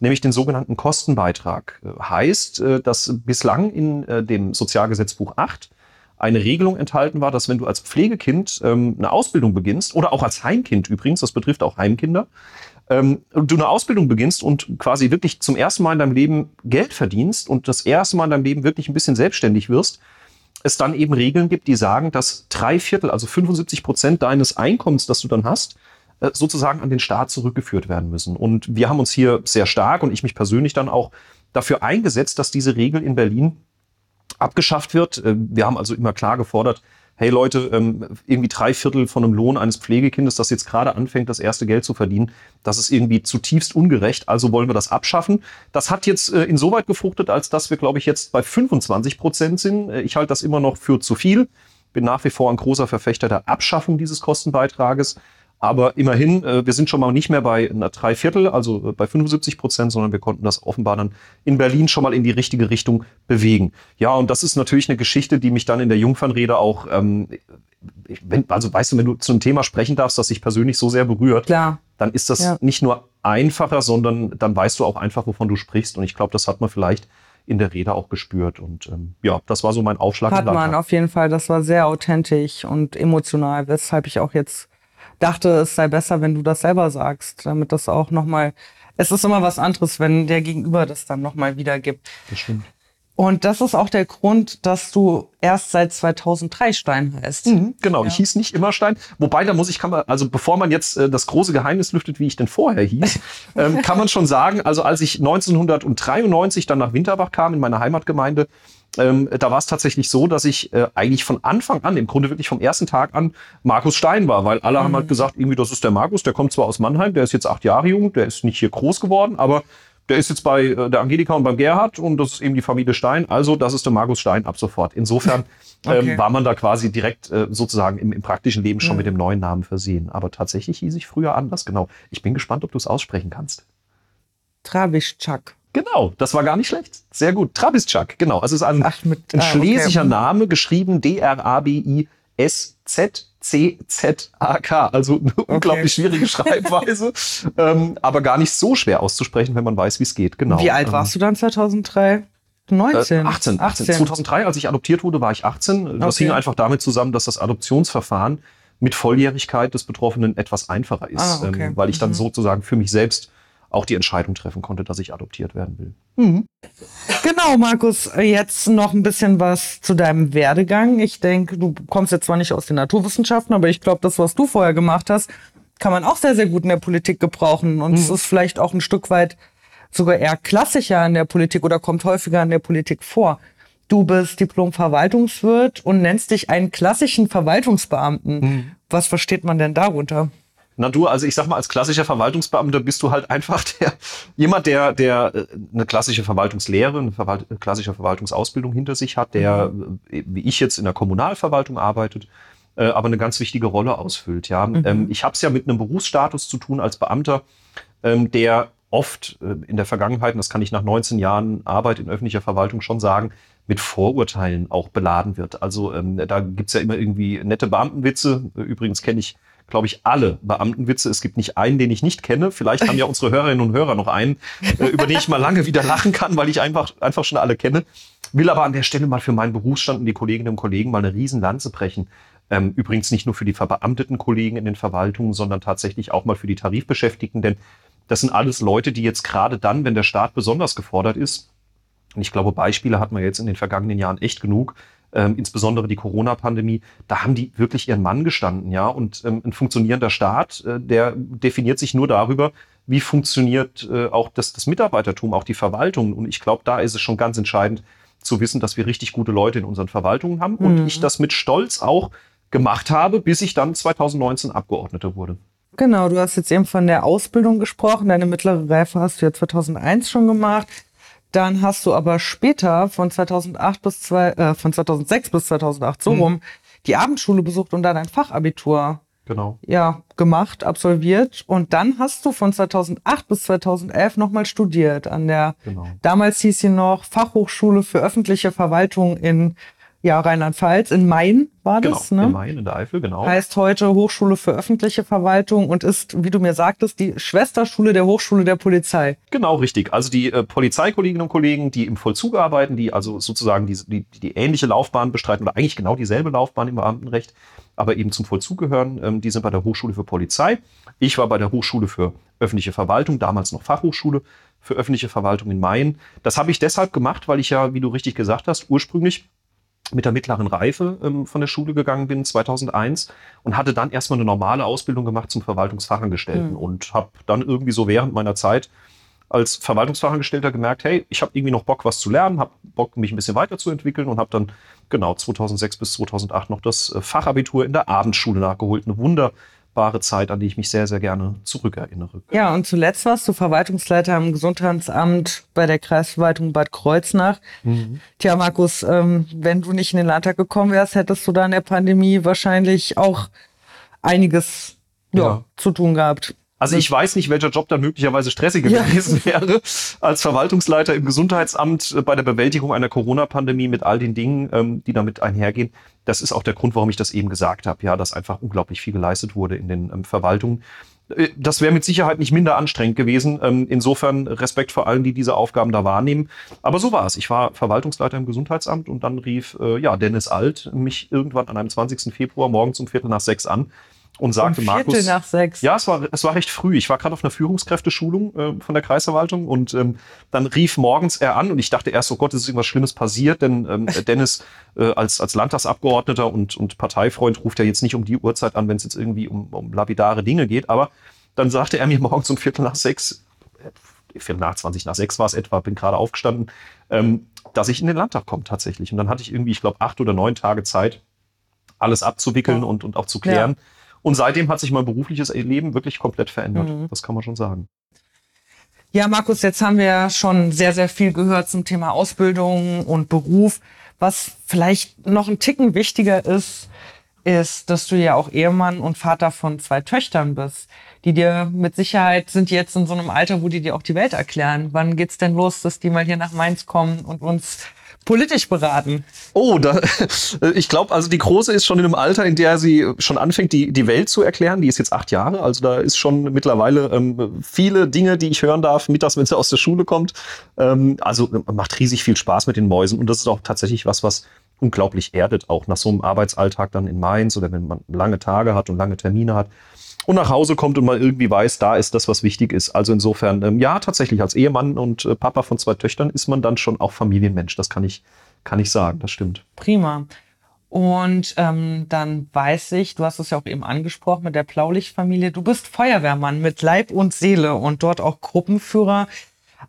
nämlich den sogenannten Kostenbeitrag. Äh, heißt, äh, dass bislang in dem Sozialgesetzbuch 8 eine Regelung enthalten war, dass wenn du als Pflegekind ähm, eine Ausbildung beginnst oder auch als Heimkind übrigens, das betrifft auch Heimkinder, ähm, du eine Ausbildung beginnst und quasi wirklich zum ersten Mal in deinem Leben Geld verdienst und das erste Mal in deinem Leben wirklich ein bisschen selbstständig wirst, es dann eben Regeln gibt, die sagen, dass drei Viertel, also 75 Prozent deines Einkommens, das du dann hast, äh, sozusagen an den Staat zurückgeführt werden müssen. Und wir haben uns hier sehr stark und ich mich persönlich dann auch dafür eingesetzt, dass diese Regel in Berlin abgeschafft wird. Äh, wir haben also immer klar gefordert, hey Leute, ähm, irgendwie drei Viertel von einem Lohn eines Pflegekindes, das jetzt gerade anfängt, das erste Geld zu verdienen, das ist irgendwie zutiefst ungerecht, also wollen wir das abschaffen. Das hat jetzt äh, insoweit gefruchtet, als dass wir, glaube ich, jetzt bei 25 Prozent sind. Äh, ich halte das immer noch für zu viel. Bin nach wie vor ein großer Verfechter der Abschaffung dieses Kostenbeitrages. Aber immerhin, äh, wir sind schon mal nicht mehr bei einer Dreiviertel, also äh, bei 75 Prozent, sondern wir konnten das offenbar dann in Berlin schon mal in die richtige Richtung bewegen. Ja, und das ist natürlich eine Geschichte, die mich dann in der Jungfernrede auch, ähm, wenn, also weißt du, wenn du zu einem Thema sprechen darfst, das sich persönlich so sehr berührt, Klar. dann ist das ja. nicht nur einfacher, sondern dann weißt du auch einfach, wovon du sprichst. Und ich glaube, das hat man vielleicht in der Rede auch gespürt. Und ähm, ja, das war so mein Aufschlag. Hat man auf jeden Fall. Das war sehr authentisch und emotional, weshalb ich auch jetzt dachte, es sei besser, wenn du das selber sagst, damit das auch nochmal, es ist immer was anderes, wenn der Gegenüber das dann nochmal wiedergibt. Das stimmt. Und das ist auch der Grund, dass du erst seit 2003 Stein heißt. Mhm, genau, ja. ich hieß nicht immer Stein. Wobei, da muss ich, kann man, also bevor man jetzt äh, das große Geheimnis lüftet, wie ich denn vorher hieß, ähm, kann man schon sagen, also als ich 1993 dann nach Winterbach kam, in meine Heimatgemeinde, ähm, da war es tatsächlich so, dass ich äh, eigentlich von Anfang an, im Grunde wirklich vom ersten Tag an, Markus Stein war, weil alle mhm. haben halt gesagt, irgendwie, das ist der Markus, der kommt zwar aus Mannheim, der ist jetzt acht Jahre jung, der ist nicht hier groß geworden, aber der ist jetzt bei äh, der Angelika und beim Gerhard und das ist eben die Familie Stein, also das ist der Markus Stein ab sofort. Insofern okay. ähm, war man da quasi direkt äh, sozusagen im, im, praktischen Leben schon mhm. mit dem neuen Namen versehen. Aber tatsächlich hieß ich früher anders, genau. Ich bin gespannt, ob du es aussprechen kannst. Travischczak. Genau, das war gar nicht schlecht. Sehr gut. Trabischak, genau. Also es ist ein, Ach, mit, ein ah, schlesischer okay. Name, geschrieben D-R-A-B-I-S-Z-C-Z-A-K. Also eine okay. unglaublich schwierige Schreibweise, ähm, aber gar nicht so schwer auszusprechen, wenn man weiß, wie es geht. Genau. Wie alt warst ähm, du dann 2003? 19. Äh, 18, 18. 2003, als ich adoptiert wurde, war ich 18. Das okay. hing einfach damit zusammen, dass das Adoptionsverfahren mit Volljährigkeit des Betroffenen etwas einfacher ist, ah, ähm, weil ich dann mhm. sozusagen für mich selbst auch die Entscheidung treffen konnte, dass ich adoptiert werden will. Mhm. Genau, Markus, jetzt noch ein bisschen was zu deinem Werdegang. Ich denke, du kommst jetzt zwar nicht aus den Naturwissenschaften, aber ich glaube, das, was du vorher gemacht hast, kann man auch sehr, sehr gut in der Politik gebrauchen. Und mhm. es ist vielleicht auch ein Stück weit sogar eher klassischer in der Politik oder kommt häufiger in der Politik vor. Du bist Diplom-Verwaltungswirt und nennst dich einen klassischen Verwaltungsbeamten. Mhm. Was versteht man denn darunter? Na du, also ich sag mal, als klassischer Verwaltungsbeamter bist du halt einfach der, jemand, der, der äh, eine klassische Verwaltungslehre, eine Verwalt klassische Verwaltungsausbildung hinter sich hat, der, mhm. Äh, wie ich jetzt in der Kommunalverwaltung arbeitet, äh, aber eine ganz wichtige Rolle ausfüllt. Ja, mhm. ähm, ich habe es ja mit einem Berufsstatus zu tun als Beamter, ähm, der oft äh, in der Vergangenheit, und das kann ich nach 19 Jahren Arbeit in öffentlicher Verwaltung schon sagen, mit Vorurteilen auch beladen wird. Also ähm, da gibt's ja immer irgendwie nette Beamtenwitze. Übrigens kenne ich glaube ich, alle Beamtenwitze. Es gibt nicht einen, den ich nicht kenne. Vielleicht haben ja unsere Hörerinnen und Hörer noch einen, äh, über den ich mal lange wieder lachen kann, weil ich einfach, einfach schon alle kenne. Will aber an der Stelle mal für meinen Berufsstand und die Kolleginnen und Kollegen mal eine Riesenlanze brechen. Ähm, übrigens nicht nur für die verbeamteten Kollegen in den Verwaltungen, sondern tatsächlich auch mal für die Tarifbeschäftigten, denn das sind alles Leute, die jetzt gerade dann, wenn der Staat besonders gefordert ist, und ich glaube, Beispiele hatten wir jetzt in den vergangenen Jahren echt genug, ähm, insbesondere die Corona-Pandemie, da haben die wirklich ihren Mann gestanden, ja. Und ähm, ein funktionierender Staat, äh, der definiert sich nur darüber, wie funktioniert äh, auch das, das Mitarbeitertum, auch die Verwaltung. Und ich glaube, da ist es schon ganz entscheidend zu wissen, dass wir richtig gute Leute in unseren Verwaltungen haben. Und Mhm. ich das mit Stolz auch gemacht habe, bis ich dann 2019 Abgeordneter wurde. Genau, du hast jetzt eben von der Ausbildung gesprochen. Deine mittlere Reife hast du ja 2001 schon gemacht. Dann hast du aber später von 2008 bis zwei, äh, von 2006 bis 2008 so Mhm. rum die Abendschule besucht und dann ein Fachabitur Genau. ja gemacht, absolviert und dann hast du von 2008 bis 2011 nochmal studiert an der Genau. damals hieß sie noch Fachhochschule für öffentliche Verwaltung in ja Rheinland-Pfalz in Main war Genau. das, ne? In Main, in der Eifel, genau. heißt heute Hochschule für öffentliche Verwaltung und ist, wie du mir sagtest, die Schwesterschule der Hochschule der Polizei. Genau, richtig. Also die äh, Polizeikolleginnen und Kollegen, die im Vollzug arbeiten, die also sozusagen die, die, die ähnliche Laufbahn bestreiten oder eigentlich genau dieselbe Laufbahn im Beamtenrecht, aber eben zum Vollzug gehören, ähm, die sind bei der Hochschule für Polizei. Ich war bei der Hochschule für öffentliche Verwaltung, damals noch Fachhochschule für öffentliche Verwaltung in Main. Das habe ich deshalb gemacht, weil ich ja, wie du richtig gesagt hast, ursprünglich mit der mittleren Reife ähm, von der Schule gegangen bin, 2001, und hatte dann erstmal eine normale Ausbildung gemacht zum Verwaltungsfachangestellten Mhm. und habe dann irgendwie so während meiner Zeit als Verwaltungsfachangestellter gemerkt, hey, ich habe irgendwie noch Bock, was zu lernen, habe Bock, mich ein bisschen weiterzuentwickeln und habe dann genau 2006 bis 2008 noch das äh, Fachabitur in der Abendschule nachgeholt. Eine wunderbare Zeit, an die ich mich sehr, sehr gerne zurückerinnere. Ja, und zuletzt warst du Verwaltungsleiter im Gesundheitsamt bei der Kreisverwaltung Bad Kreuznach. Tja, Markus, ähm, wenn du nicht in den Landtag gekommen wärst, hättest du da in der Pandemie wahrscheinlich auch einiges ja, Ja. zu tun gehabt. Also ich weiß nicht, welcher Job dann möglicherweise stressiger Ja. gewesen wäre als Verwaltungsleiter im Gesundheitsamt bei der Bewältigung einer Corona-Pandemie mit all den Dingen, ähm, die damit einhergehen. Das ist auch der Grund, warum ich das eben gesagt habe, ja, dass einfach unglaublich viel geleistet wurde in den ähm, Verwaltungen. Äh, Das wäre mit Sicherheit nicht minder anstrengend gewesen. Ähm, Insofern Respekt vor allen, die diese Aufgaben da wahrnehmen. Aber so war es. Ich war Verwaltungsleiter im Gesundheitsamt und dann rief äh, ja Dennis Alt mich irgendwann an einem 20. Februar morgens um Viertel nach sechs an und sagte, um Markus. Viertel nach sechs. Ja, es war, es war recht früh. Ich war gerade auf einer Führungskräfteschulung äh, von der Kreisverwaltung und ähm, dann rief morgens er an und ich dachte erst, oh Gott, es ist irgendwas Schlimmes passiert, denn ähm, Dennis äh, als, als Landtagsabgeordneter und, und Parteifreund ruft ja jetzt nicht um die Uhrzeit an, wenn es jetzt irgendwie um, um lapidare Dinge geht, aber dann sagte er mir morgens um Viertel nach sechs, äh, Viertel nach 20 nach sechs war es etwa, bin gerade aufgestanden, ähm, dass ich in den Landtag komme tatsächlich. Und dann hatte ich irgendwie, ich glaube, acht oder neun Tage Zeit, alles abzuwickeln Ja. und, und auch zu klären. Und seitdem hat sich mein berufliches Leben wirklich komplett verändert. Mhm. Das kann man schon sagen. Ja, Markus, jetzt haben wir ja schon sehr, sehr viel gehört zum Thema Ausbildung und Beruf. Was vielleicht noch ein Ticken wichtiger ist, ist, dass du ja auch Ehemann und Vater von zwei Töchtern bist, die dir mit Sicherheit sind jetzt in so einem Alter, wo die dir auch die Welt erklären. Wann geht's denn los, dass die mal hier nach Mainz kommen und uns politisch beraten? Oh, da, ich glaube, also die Große ist schon in einem Alter, in der sie schon anfängt, die, die Welt zu erklären. Die ist jetzt acht Jahre, also da ist schon mittlerweile ähm, viele Dinge, die ich hören darf, mittags, wenn sie aus der Schule kommt. Ähm, also macht riesig viel Spaß mit den Mäusen und das ist auch tatsächlich was, was unglaublich erdet, auch nach so einem Arbeitsalltag dann in Mainz oder wenn man lange Tage hat und lange Termine hat und nach Hause kommt und man irgendwie weiß, da ist das, was wichtig ist. Also insofern, ähm, ja, tatsächlich als Ehemann und äh, Papa von zwei Töchtern ist man dann schon auch Familienmensch. Das kann ich, kann ich sagen, das stimmt. Prima. Und ähm, dann weiß ich, du hast es ja auch eben angesprochen mit der Blaulichtfamilie, du bist Feuerwehrmann mit Leib und Seele und dort auch Gruppenführer,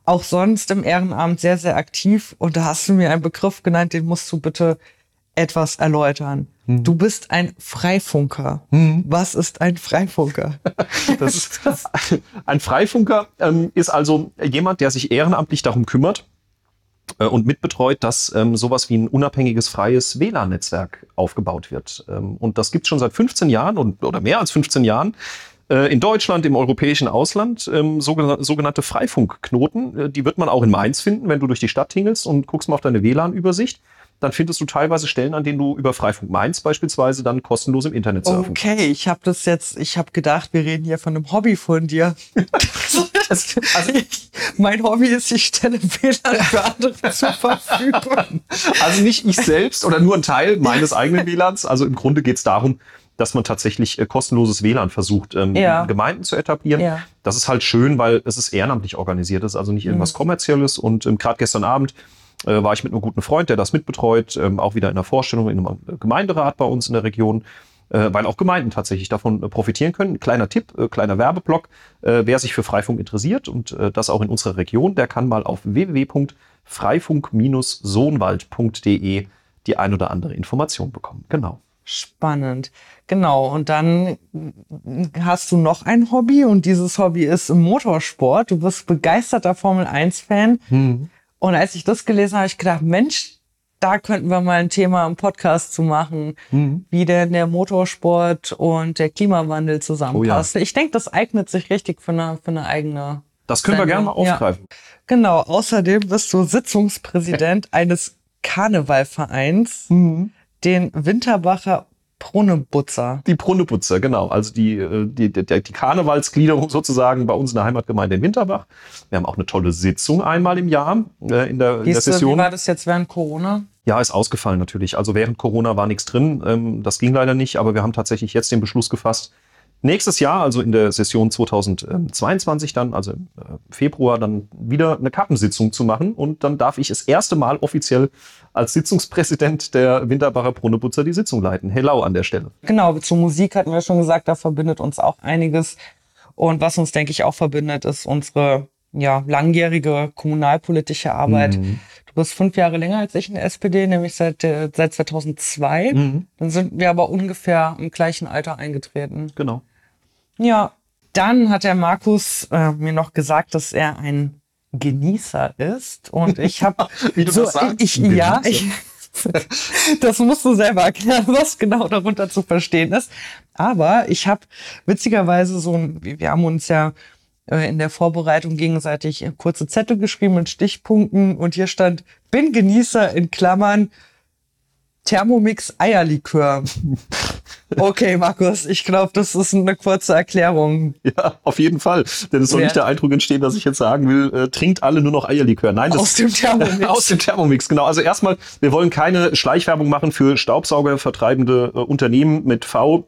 auch sonst im Ehrenamt sehr, sehr aktiv. Und da hast du mir einen Begriff genannt, den musst du bitte etwas erläutern. Du bist ein Freifunker. Was ist ein Freifunker? Ist, ein Freifunker ähm, ist also jemand, der sich ehrenamtlich darum kümmert äh, und mitbetreut, dass ähm, sowas wie ein unabhängiges freies WLAN-Netzwerk aufgebaut wird. Ähm, und das gibt es schon seit 15 Jahren und, oder mehr als 15 Jahren. Äh, in Deutschland, im europäischen Ausland, ähm, sogenannte, Freifunkknoten. Äh, die wird man auch in Mainz finden, wenn du durch die Stadt tingelst und guckst mal auf deine WLAN-Übersicht. dann findest du teilweise Stellen, an denen du über Freifunk Mainz beispielsweise dann kostenlos im Internet surfen Okay, ich habe das jetzt, ich habe gedacht, wir reden hier von einem Hobby von dir. Das, also ich, mein Hobby ist, ich stelle WLAN für andere zur Verfügung. Also nicht ich selbst oder nur ein Teil meines eigenen WLANs. Also im Grunde geht es darum, dass man tatsächlich äh, kostenloses WLAN versucht, ähm, Ja. in Gemeinden zu etablieren. Ja. Das ist halt schön, weil es ist ehrenamtlich organisiert, es ist also nicht irgendwas Kommerzielles. Und ähm, gerade gestern Abend äh, war ich mit einem guten Freund, der das mitbetreut, ähm, auch wieder in der Vorstellung in einem äh, Gemeinderat bei uns in der Region, äh, weil auch Gemeinden tatsächlich davon äh, profitieren können. Kleiner Tipp, kleiner Werbeblock, wer sich für Freifunk interessiert und das auch in unserer Region, der kann mal auf www.freifunk-sohnwald.de die ein oder andere Information bekommen. Genau. Spannend. Genau. Und dann hast du noch ein Hobby und dieses Hobby ist Motorsport. Du bist begeisterter Formel 1-Fan. Und als ich das gelesen habe, habe ich gedacht, Mensch, da könnten wir mal ein Thema im Podcast zu machen, wie denn der Motorsport und der Klimawandel zusammenpassen. Ich denke, das eignet sich richtig für eine, für eine eigene. Das können wir gerne mal Sendung. Ja. aufgreifen. Genau. Außerdem bist du Sitzungspräsident eines Karnevalvereins, den Winterbacher Brunnebutzer. Die Brunneputzer, genau. Also die, äh, die, die, die Karnevalsgliederung sozusagen bei uns in der Heimatgemeinde in Winterbach. Wir haben auch eine tolle Sitzung einmal im Jahr äh, in der, in der ist, wie Session. war das jetzt während Corona? Ja, ist ausgefallen natürlich. Also während Corona war nichts drin. Ähm, das ging leider nicht, aber wir haben tatsächlich jetzt den Beschluss gefasst, nächstes Jahr, also in der Session 2022 dann, also im äh, Februar, dann wieder eine Kappensitzung zu machen. Und dann darf ich das erste Mal offiziell als Sitzungspräsident der Winterbacher Brunneputzer die Sitzung leiten. Hello an der Stelle. Genau, zur Musik hatten wir schon gesagt, da verbindet uns auch einiges. Und was uns, denke ich, auch verbindet, ist unsere ja, langjährige kommunalpolitische Arbeit. Mhm. Du bist fünf Jahre länger als ich in der SPD, nämlich seit, seit 2002. Mhm. Dann sind wir aber ungefähr im gleichen Alter eingetreten. Genau. Ja, dann hat der Markus äh, mir noch gesagt, dass er ein Genießer ist. Und ich habe Wie du so, das sagst. ich, Ein ja, ich, das musst du selber erklären, was genau darunter zu verstehen ist. Aber ich habe witzigerweise so, ein, wir haben uns ja äh, in der Vorbereitung gegenseitig kurze Zettel geschrieben mit Stichpunkten und hier stand, bin Genießer in Klammern Thermomix Eierlikör. Okay, Markus, ich glaube, das ist eine kurze Erklärung. Ja, auf jeden Fall. Denn es soll Ja. nicht der Eindruck entstehen, dass ich jetzt sagen will, äh, trinkt alle nur noch Eierlikör. Nein, das Aus dem Thermomix. Aus dem Thermomix, genau. Also erstmal, wir wollen keine Schleichwerbung machen für Staubsaugervertreibende äh, Unternehmen mit V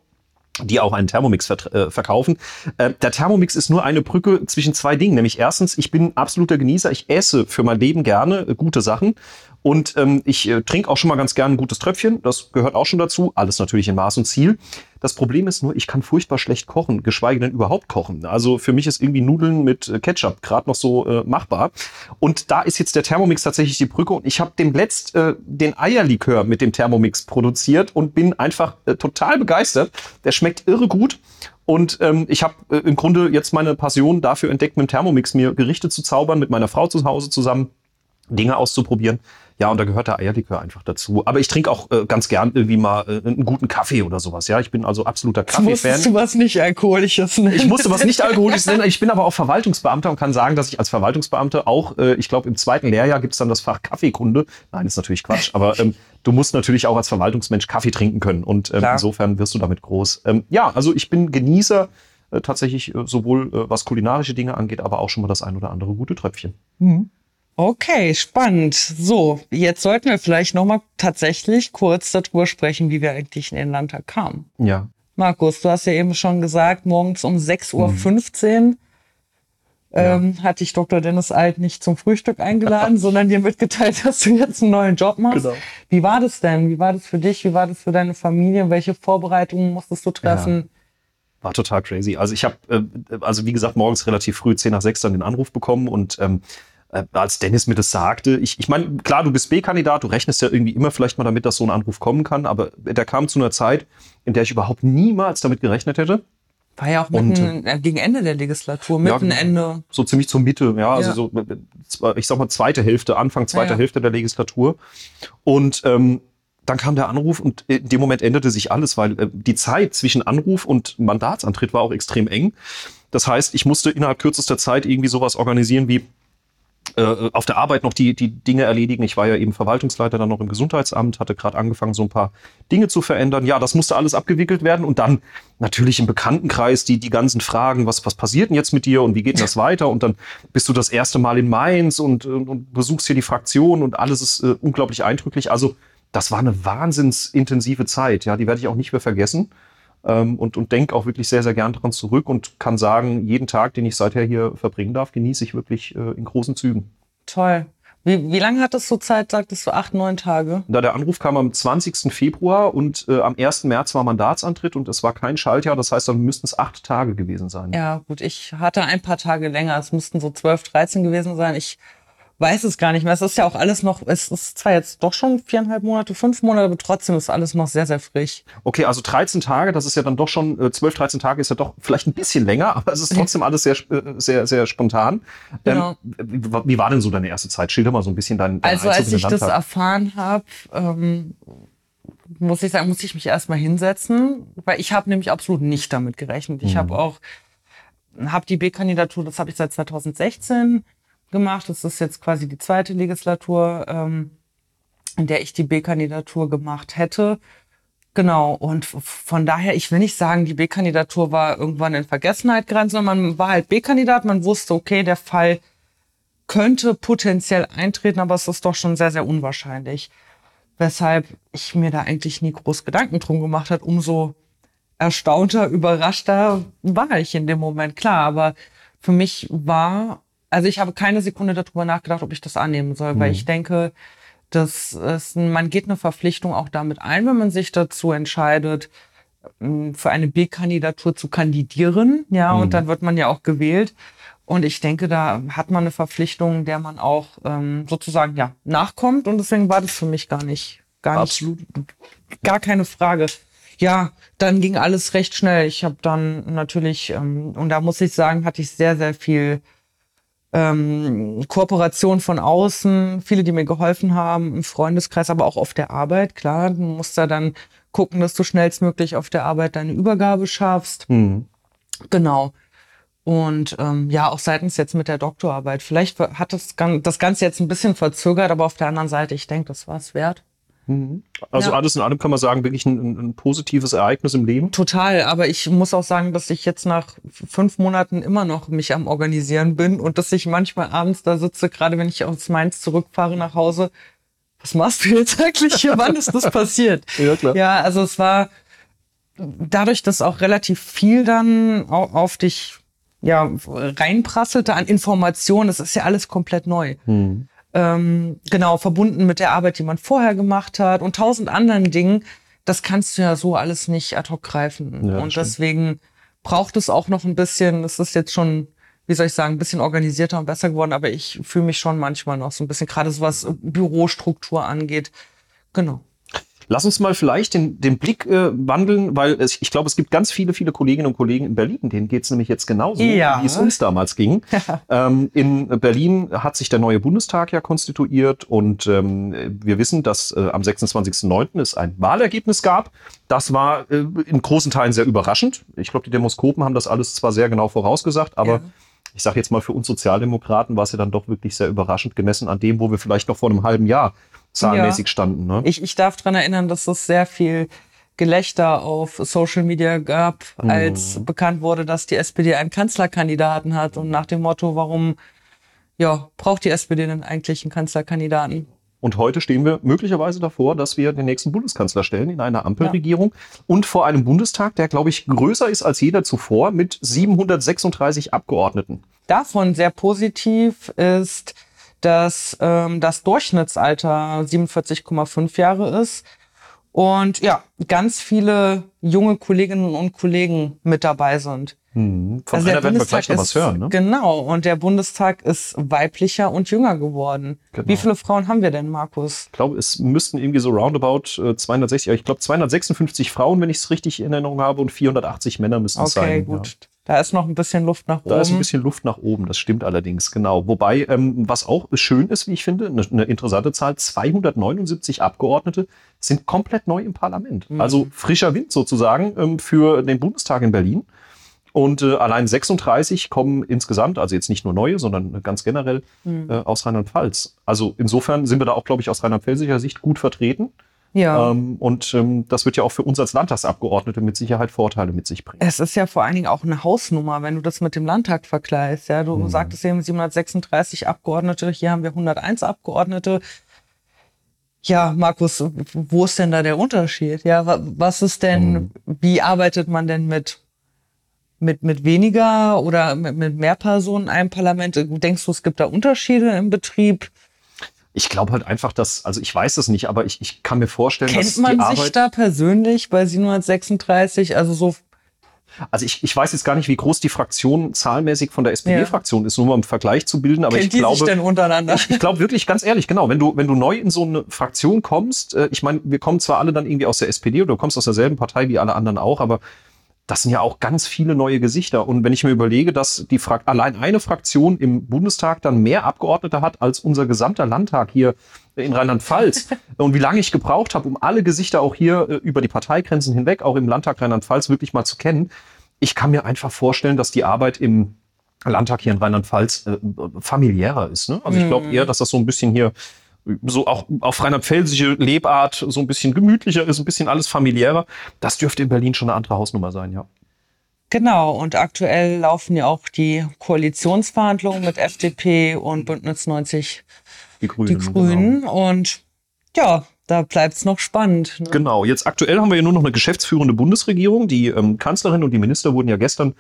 die auch einen Thermomix äh, verkaufen. Äh, der Thermomix ist nur eine Brücke zwischen zwei Dingen. Nämlich erstens, ich bin absoluter Genießer. Ich esse für mein Leben gerne äh, gute Sachen. Und ähm, ich äh, trinke auch schon mal ganz gerne ein gutes Tröpfchen. Das gehört auch schon dazu. Alles natürlich in Maß und Ziel. Das Problem ist nur, ich kann furchtbar schlecht kochen, geschweige denn überhaupt kochen. Also für mich ist irgendwie Nudeln mit äh, Ketchup gerade noch so äh, machbar. Und da ist jetzt der Thermomix tatsächlich die Brücke. Und ich habe demletzt äh, den Eierlikör mit dem Thermomix produziert und bin einfach äh, total begeistert. Der schmeckt irre gut. Und ähm, ich habe äh, im Grunde jetzt meine Passion dafür entdeckt, mit dem Thermomix mir Gerichte zu zaubern, mit meiner Frau zu Hause zusammen. Dinge auszuprobieren. Ja, und da gehört der Eierlikör einfach dazu. Aber ich trinke auch äh, ganz gern irgendwie mal äh, einen guten Kaffee oder sowas. Ja, ich bin also absoluter Musstest Kaffee-Fan. du was nicht Alkoholisches nennen? Ich musste was nicht alkoholisches nennen. Ich bin aber auch Verwaltungsbeamter und kann sagen, dass ich als Verwaltungsbeamter auch, äh, ich glaube, im zweiten Lehrjahr gibt es dann das Fach Kaffeekunde. Nein, ist natürlich Quatsch, aber ähm, du musst natürlich auch als Verwaltungsmensch Kaffee trinken können. Und ähm, insofern wirst du damit groß. Ähm, ja, also ich bin Genießer äh, tatsächlich äh, sowohl äh, was kulinarische Dinge angeht, aber auch schon mal das ein oder andere gute Tröpfchen. Okay, spannend. So, jetzt sollten wir vielleicht noch mal tatsächlich kurz darüber sprechen, wie wir eigentlich in den Landtag kamen. Ja. Markus, du hast ja eben schon gesagt, morgens um 6.15 Mhm. Uhr ähm, hat dich Dr. Dennis Alt nicht zum Frühstück eingeladen, sondern dir mitgeteilt, dass du jetzt einen neuen Job machst. Genau. Wie war das denn? Wie war das für dich? Wie war das für deine Familie? Welche Vorbereitungen musstest du treffen? War total crazy. Also ich habe, äh, also wie gesagt, morgens relativ früh, 10 nach 6 dann den Anruf bekommen und ähm, äh, als Dennis mir das sagte, ich, ich meine, klar, du bist B-Kandidat, du rechnest ja irgendwie immer vielleicht mal damit, dass so ein Anruf kommen kann, aber der kam zu einer Zeit, in der ich überhaupt niemals damit gerechnet hätte. War ja auch Und, mitten, äh, gegen Ende der Legislatur, Ja, mitten genau. Ende. So ziemlich zur Mitte, ja, also Ja. so, äh, ich sag mal, zweite Hälfte, Anfang zweiter Ja. Hälfte der Legislatur. Und ähm, dann kam der Anruf und in dem Moment änderte sich alles, weil äh, die Zeit zwischen Anruf und Mandatsantritt war auch extrem eng. Das heißt, ich musste innerhalb kürzester Zeit irgendwie sowas organisieren wie äh, auf der Arbeit noch die, die Dinge erledigen. Ich war ja eben Verwaltungsleiter dann noch im Gesundheitsamt, hatte gerade angefangen, so ein paar Dinge zu verändern. Ja, das musste alles abgewickelt werden und dann natürlich im Bekanntenkreis die, die ganzen Fragen, was, was passiert denn jetzt mit dir und wie geht das weiter? Und dann bist du das erste Mal in Mainz und, und, und besuchst hier die Fraktion und alles ist äh, unglaublich eindrücklich. Also das war eine wahnsinnsintensive Zeit, ja, die werde ich auch nicht mehr vergessen. Ähm, und und denke auch wirklich sehr, sehr gern daran zurück und kann sagen, jeden Tag, den ich seither hier verbringen darf, genieße ich wirklich äh, in großen Zügen. Toll. Wie, wie lange hat das so Zeit, sagtest du, acht, neun Tage? Da der Anruf kam am 20. Februar und äh, am 1. März war Mandatsantritt und es war kein Schaltjahr, das heißt, dann müssten es acht Tage gewesen sein. Ja, gut, ich hatte ein paar Tage länger. Es müssten so zwölf, dreizehn gewesen sein. Ich weiß es gar nicht mehr. Es ist ja auch alles noch, es ist zwar jetzt doch schon viereinhalb Monate, fünf Monate, aber trotzdem ist alles noch sehr, sehr frisch. Okay, also 13 Tage, das ist ja dann doch schon, äh, 12, 13 Tage ist ja doch vielleicht ein bisschen länger, aber es ist trotzdem alles sehr, äh, sehr, sehr spontan. Genau. Ähm, wie, war denn so deine erste Zeit? Schilder mal so ein bisschen deinen deinen Also Einzug als ich das erfahren habe, ähm, muss ich sagen, muss ich mich erstmal hinsetzen, weil ich habe nämlich absolut nicht damit gerechnet. Ich Mhm. habe auch, habe die B-Kandidatur, das habe ich seit 2016 gemacht. Das ist jetzt quasi die zweite Legislatur, ähm, in der ich die B-Kandidatur gemacht hätte. Genau, und von daher, ich will nicht sagen, die B-Kandidatur war irgendwann in Vergessenheit geraten, sondern man war halt B-Kandidat, man wusste, okay, der Fall könnte potenziell eintreten, aber es ist doch schon sehr, sehr unwahrscheinlich. Weshalb ich mir da eigentlich nie groß Gedanken drum gemacht hat. Umso erstaunter, überraschter war ich in dem Moment. Klar, aber für mich war, also ich habe keine Sekunde darüber nachgedacht, ob ich das annehmen soll, weil ich denke, dass es, man geht eine Verpflichtung auch damit ein, wenn man sich dazu entscheidet, m, für eine B-Kandidatur zu kandidieren. Ja, und dann wird man ja auch gewählt. Und ich denke, da hat man eine Verpflichtung, der man auch ähm, sozusagen ja nachkommt. Und deswegen war das für mich gar nicht, gar nicht, Absolut. gar keine Frage. Ja, dann ging alles recht schnell. Ich habe dann natürlich, ähm, und da muss ich sagen, hatte ich sehr, sehr viel ähm, Kooperation von außen, viele, die mir geholfen haben, im Freundeskreis, aber auch auf der Arbeit. Klar, du musst da dann gucken, dass du schnellstmöglich auf der Arbeit deine Übergabe schaffst. Mhm. Genau. Und ähm, ja, auch seitens jetzt mit der Doktorarbeit. Vielleicht hat das, das Ganze jetzt ein bisschen verzögert, aber auf der anderen Seite, ich denke, das war es wert. Also Ja. alles in allem kann man sagen, wirklich ein, ein, positives Ereignis im Leben. Total, aber ich muss auch sagen, dass ich jetzt nach fünf Monaten immer noch mich am Organisieren bin und dass ich manchmal abends da sitze, gerade wenn ich aus Mainz zurückfahre nach Hause. Was machst du jetzt eigentlich hier? Wann ist das passiert? Ja, klar. Ja, also es war dadurch, dass auch relativ viel dann au- auf dich ja, reinprasselte an Informationen. Das ist ja alles komplett neu. Ähm, genau, verbunden mit der Arbeit, die man vorher gemacht hat und tausend anderen Dingen. Das kannst du ja so alles nicht ad hoc greifen. Ja, und stimmt. deswegen braucht es auch noch ein bisschen, es ist jetzt schon, wie soll ich sagen, ein bisschen organisierter und besser geworden, aber ich fühle mich schon manchmal noch so ein bisschen, gerade so was Bürostruktur angeht. Genau. Lass uns mal vielleicht den, den Blick äh, wandeln, weil es, ich glaube, es gibt ganz viele, viele Kolleginnen und Kollegen in Berlin, denen geht es nämlich jetzt genauso, Ja. wie es uns damals ging. ähm, in Berlin hat sich der neue Bundestag ja konstituiert und ähm, wir wissen, dass äh, am 26.09. es ein Wahlergebnis gab. Das war äh, in großen Teilen sehr überraschend. Ich glaube, die Demoskopen haben das alles zwar sehr genau vorausgesagt, aber Ja. ich sage jetzt mal, für uns Sozialdemokraten war es ja dann doch wirklich sehr überraschend gemessen an dem, wo wir vielleicht noch vor einem halben Jahr zahlenmäßig standen. Ne? Ich, ich darf dran erinnern, dass es sehr viel Gelächter auf Social Media gab, als bekannt wurde, dass die SPD einen Kanzlerkandidaten hat und nach dem Motto, warum ja, braucht die SPD denn eigentlich einen Kanzlerkandidaten? Und heute stehen wir möglicherweise davor, dass wir den nächsten Bundeskanzler stellen in einer Ampelregierung und vor einem Bundestag, der, glaube ich, größer ist als jeder zuvor mit 736 Abgeordneten. Davon sehr positiv ist, dass ähm, das Durchschnittsalter 47,5 Jahre ist und ja, ganz viele junge Kolleginnen und Kollegen mit dabei sind. Von Also einer werden wir gleich noch was hören. Ne? Genau, und der Bundestag ist weiblicher und jünger geworden. Genau. Wie viele Frauen haben wir denn, Markus? Ich glaube, es müssten irgendwie so roundabout äh, 260, ja, ich glaube 256 Frauen, wenn ich es richtig in Erinnerung habe, und 480 Männer müssten es Okay, sein. gut. Ja. Da ist noch ein bisschen Luft nach Da oben. ist ein bisschen Luft nach oben, das stimmt allerdings, genau. Wobei, ähm, was auch schön ist, wie ich finde, eine, eine interessante Zahl, 279 Abgeordnete sind komplett neu im Parlament. Mhm. Also frischer Wind sozusagen ähm, für den Bundestag in Berlin. Und äh, allein 36 kommen insgesamt, also jetzt nicht nur neue, sondern ganz generell mhm. äh, aus Rheinland-Pfalz. Also insofern sind wir da auch, glaube ich, aus rheinland-pfälzischer Sicht gut vertreten. Ja. Ähm, und ähm, das wird ja auch für uns als Landtagsabgeordnete mit Sicherheit Vorteile mit sich bringen. Es ist ja vor allen Dingen auch eine Hausnummer, wenn du das mit dem Landtag vergleichst. Ja, du mhm. sagtest eben 736 Abgeordnete, hier haben wir 101 Abgeordnete. Ja, Markus, wo ist denn da der Unterschied? Ja, was ist denn, mhm. wie arbeitet man denn mit mit, mit weniger oder mit, mit mehr Personen in einem Parlament? Denkst du, es gibt da Unterschiede im Betrieb? Ich glaube halt einfach, dass, also ich weiß es nicht, aber ich, ich kann mir vorstellen, Kennt dass man die sich Arbeit, da persönlich bei 736? Also so also ich, ich weiß jetzt gar nicht, wie groß die Fraktion zahlenmäßig von der SPD-Fraktion ja. ist, nur mal im Vergleich zu bilden. Aber Kennt ich die glaube, sich denn untereinander? Ich, ich glaube wirklich ganz ehrlich, genau, wenn du wenn du neu in so eine Fraktion kommst, äh, ich meine, wir kommen zwar alle dann irgendwie aus der SPD oder du kommst aus derselben Partei wie alle anderen auch, aber das sind ja auch ganz viele neue Gesichter. Und wenn ich mir überlege, dass die Fra allein eine Fraktion im Bundestag dann mehr Abgeordnete hat als unser gesamter Landtag hier in Rheinland-Pfalz und wie lange ich gebraucht habe, um alle Gesichter auch hier äh, über die Parteigrenzen hinweg, auch im Landtag Rheinland-Pfalz wirklich mal zu kennen. Ich kann mir einfach vorstellen, dass die Arbeit im Landtag hier in Rheinland-Pfalz äh, familiärer ist. Ne? Also ich glaube mhm. eher, dass das so ein bisschen hier so auch auf rheinland-pfälzische Lebart so ein bisschen gemütlicher ist, ein bisschen alles familiärer. Das dürfte in Berlin schon eine andere Hausnummer sein, ja. Genau, und aktuell laufen ja auch die Koalitionsverhandlungen mit FDP und Bündnis 90 die Grünen. Die Grünen. Genau. Und ja, da bleibt es noch spannend. Ne? Genau, jetzt aktuell haben wir ja nur noch eine geschäftsführende Bundesregierung. Die ähm, Kanzlerin und die Minister wurden ja gestern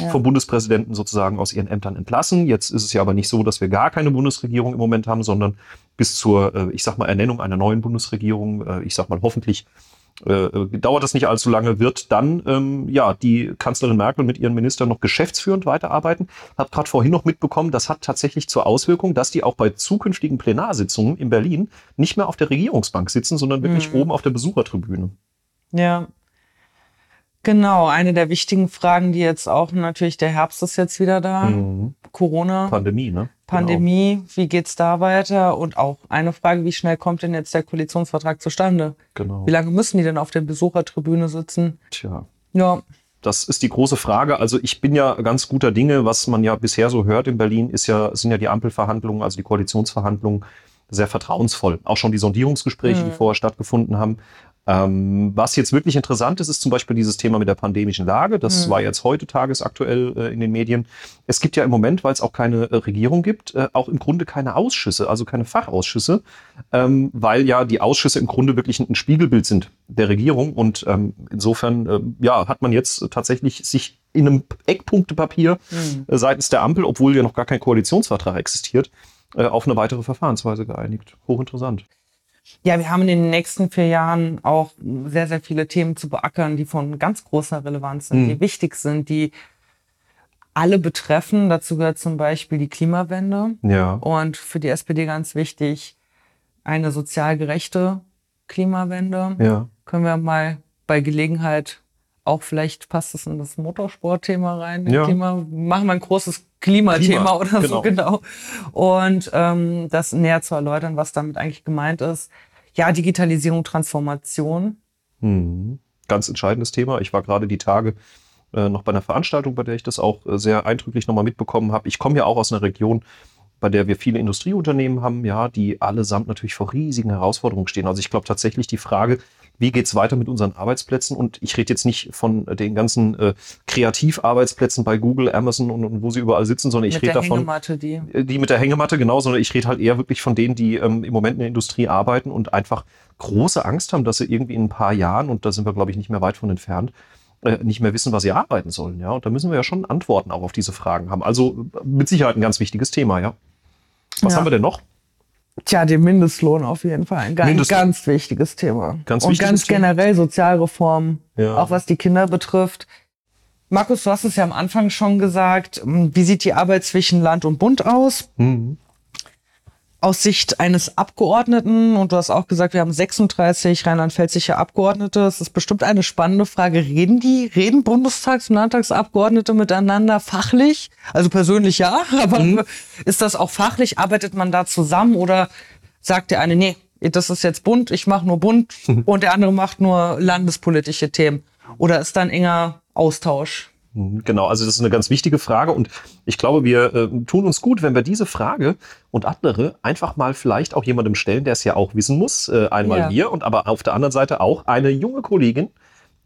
ja. vom Bundespräsidenten sozusagen aus ihren Ämtern entlassen. Jetzt ist es ja aber nicht so, dass wir gar keine Bundesregierung im Moment haben, sondern bis zur, äh, ich sag mal, Ernennung einer neuen Bundesregierung, äh, ich sag mal, hoffentlich äh, dauert das nicht allzu lange, wird dann ähm, ja die Kanzlerin Merkel mit ihren Ministern noch geschäftsführend weiterarbeiten. Hab gerade vorhin noch mitbekommen, das hat tatsächlich zur Auswirkung, dass die auch bei zukünftigen Plenarsitzungen in Berlin nicht mehr auf der Regierungsbank sitzen, sondern wirklich mhm. oben auf der Besuchertribüne. Ja, Genau, eine der wichtigen Fragen, die jetzt auch natürlich, der Herbst ist jetzt wieder da. Mhm. Corona. Pandemie, ne? Pandemie, genau. wie geht's da weiter? Und auch eine Frage, wie schnell kommt denn jetzt der Koalitionsvertrag zustande? Genau. Wie lange müssen die denn auf der Besuchertribüne sitzen? Tja. Ja. Das ist die große Frage. Also ich bin ja ganz guter Dinge, was man ja bisher so hört in Berlin, ist ja, sind ja die Ampelverhandlungen, also die Koalitionsverhandlungen sehr vertrauensvoll. Auch schon die Sondierungsgespräche, mhm. die vorher stattgefunden haben, ähm, was jetzt wirklich interessant ist, ist zum Beispiel dieses Thema mit der pandemischen Lage. Das mhm. war jetzt heute tagesaktuell äh, in den Medien. Es gibt ja im Moment, weil es auch keine äh, Regierung gibt, äh, auch im Grunde keine Ausschüsse, also keine Fachausschüsse, ähm, weil ja die Ausschüsse im Grunde wirklich ein, ein Spiegelbild sind der Regierung. Und ähm, insofern äh, ja, hat man jetzt tatsächlich sich in einem Eckpunktepapier mhm. Seitens der Ampel, obwohl ja noch gar kein Koalitionsvertrag existiert, äh, auf eine weitere Verfahrensweise geeinigt. Hochinteressant. Ja, wir haben in den nächsten vier Jahren auch sehr, sehr viele Themen zu beackern, die von ganz großer Relevanz sind, mhm. die wichtig sind, die alle betreffen. Dazu gehört zum Beispiel die Klimawende. Ja. Und für die SPD ganz wichtig, eine sozial gerechte Klimawende. Ja. Können wir mal bei Gelegenheit auch vielleicht passt es in das Motorsportthema rein. Ja. Klima, machen wir ein großes Klimathema Klima, oder genau. so, genau. Und ähm, das näher zu erläutern, was damit eigentlich gemeint ist. Ja, Digitalisierung, Transformation. Hm. Ganz entscheidendes Thema. Ich war gerade die Tage äh, noch bei einer Veranstaltung, bei der ich das auch äh, sehr eindrücklich nochmal mitbekommen habe. Ich komme ja auch aus einer Region, bei der wir viele Industrieunternehmen haben, ja, die allesamt natürlich vor riesigen Herausforderungen stehen. Also ich glaube tatsächlich die Frage, wie geht's weiter mit unseren Arbeitsplätzen? Und ich rede jetzt nicht von den ganzen äh, Kreativarbeitsplätzen bei Google, Amazon und, und, wo sie überall sitzen, sondern ich rede davon. Hängematte, die. Äh, die mit der Hängematte, genau, sondern ich rede halt eher wirklich von denen, die ähm, im Moment in der Industrie arbeiten und einfach große Angst haben, dass sie irgendwie in ein paar Jahren, und da sind wir, glaube ich, nicht mehr weit von entfernt, äh, nicht mehr wissen, was sie arbeiten sollen. Ja, und da müssen wir ja schon Antworten auch auf diese Fragen haben. Also mit Sicherheit ein ganz wichtiges Thema, ja. Was ja. haben wir denn noch? Tja, den Mindestlohn auf jeden Fall. Ein ganz, ganz wichtiges Thema. Ganz Und ganz generell Thema. Sozialreform, ja. auch was die Kinder betrifft. Markus, du hast es ja am Anfang schon gesagt. Wie sieht die Arbeit zwischen Land und Bund aus? Mhm aus Sicht eines Abgeordneten, und du hast auch gesagt, wir haben 36 rheinland-pfälzische Abgeordnete, das ist bestimmt eine spannende Frage. Reden die, reden Bundestags- und Landtagsabgeordnete miteinander fachlich? Also persönlich ja, aber mhm. ist das auch fachlich? Arbeitet man da zusammen oder sagt der eine, nee, das ist jetzt Bund, ich mache nur Bund mhm. und der andere macht nur landespolitische Themen? Oder ist da ein enger Austausch? Genau, also das ist eine ganz wichtige Frage und ich glaube, wir äh, tun uns gut, wenn wir diese Frage und andere einfach mal vielleicht auch jemandem stellen, der es ja auch wissen muss. Äh, einmal Ja. wir und aber auf der anderen Seite auch eine junge Kollegin,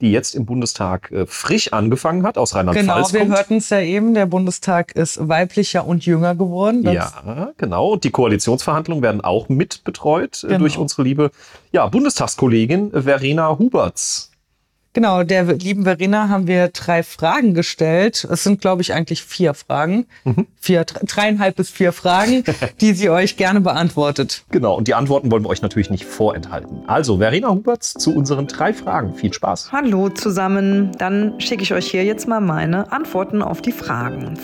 die jetzt im Bundestag äh, frisch angefangen hat, aus Genau, Rheinland-Pfalz wir kommt. hörten es ja eben, der Bundestag ist weiblicher und jünger geworden. Ja, genau. Und die Koalitionsverhandlungen werden auch mit betreut äh, Genau. durch unsere liebe ja, Bundestagskollegin Verena Huberts. Genau, der lieben Verena haben wir drei Fragen gestellt. Es sind, glaube ich, eigentlich vier Fragen. Vier, dre- dreieinhalb bis vier Fragen, die sie euch gerne beantwortet. Genau, und die Antworten wollen wir euch natürlich nicht vorenthalten. Also, Verena Huberts zu unseren drei Fragen. Viel Spaß. Hallo zusammen, dann schicke ich euch hier jetzt mal meine Antworten auf die Fragen.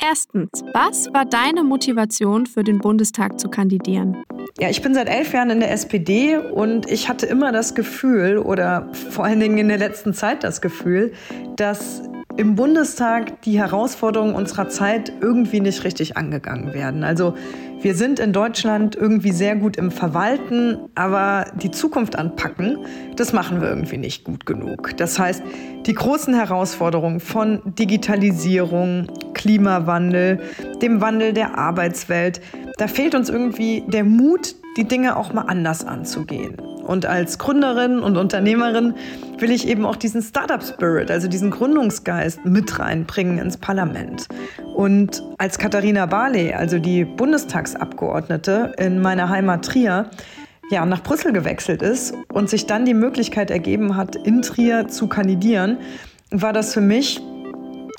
Erstens, was war deine Motivation für den Bundestag zu kandidieren? Ja, ich bin seit elf Jahren in der SPD und ich hatte immer das Gefühl oder vor allen Dingen in der letzten Zeit das Gefühl, dass im Bundestag die Herausforderungen unserer Zeit irgendwie nicht richtig angegangen werden. Also wir sind in Deutschland irgendwie sehr gut im Verwalten, aber die Zukunft anpacken, das machen wir irgendwie nicht gut genug. Das heißt, die großen Herausforderungen von Digitalisierung, Klimawandel, dem Wandel der Arbeitswelt, da fehlt uns irgendwie der Mut, die Dinge auch mal anders anzugehen. Und als Gründerin und Unternehmerin will ich eben auch diesen Startup-Spirit, also diesen Gründungsgeist mit reinbringen ins Parlament. Und als Katharina Barley, also die Bundestagsabgeordnete in meiner Heimat Trier, ja, nach Brüssel gewechselt ist und sich dann die Möglichkeit ergeben hat, in Trier zu kandidieren, war das für mich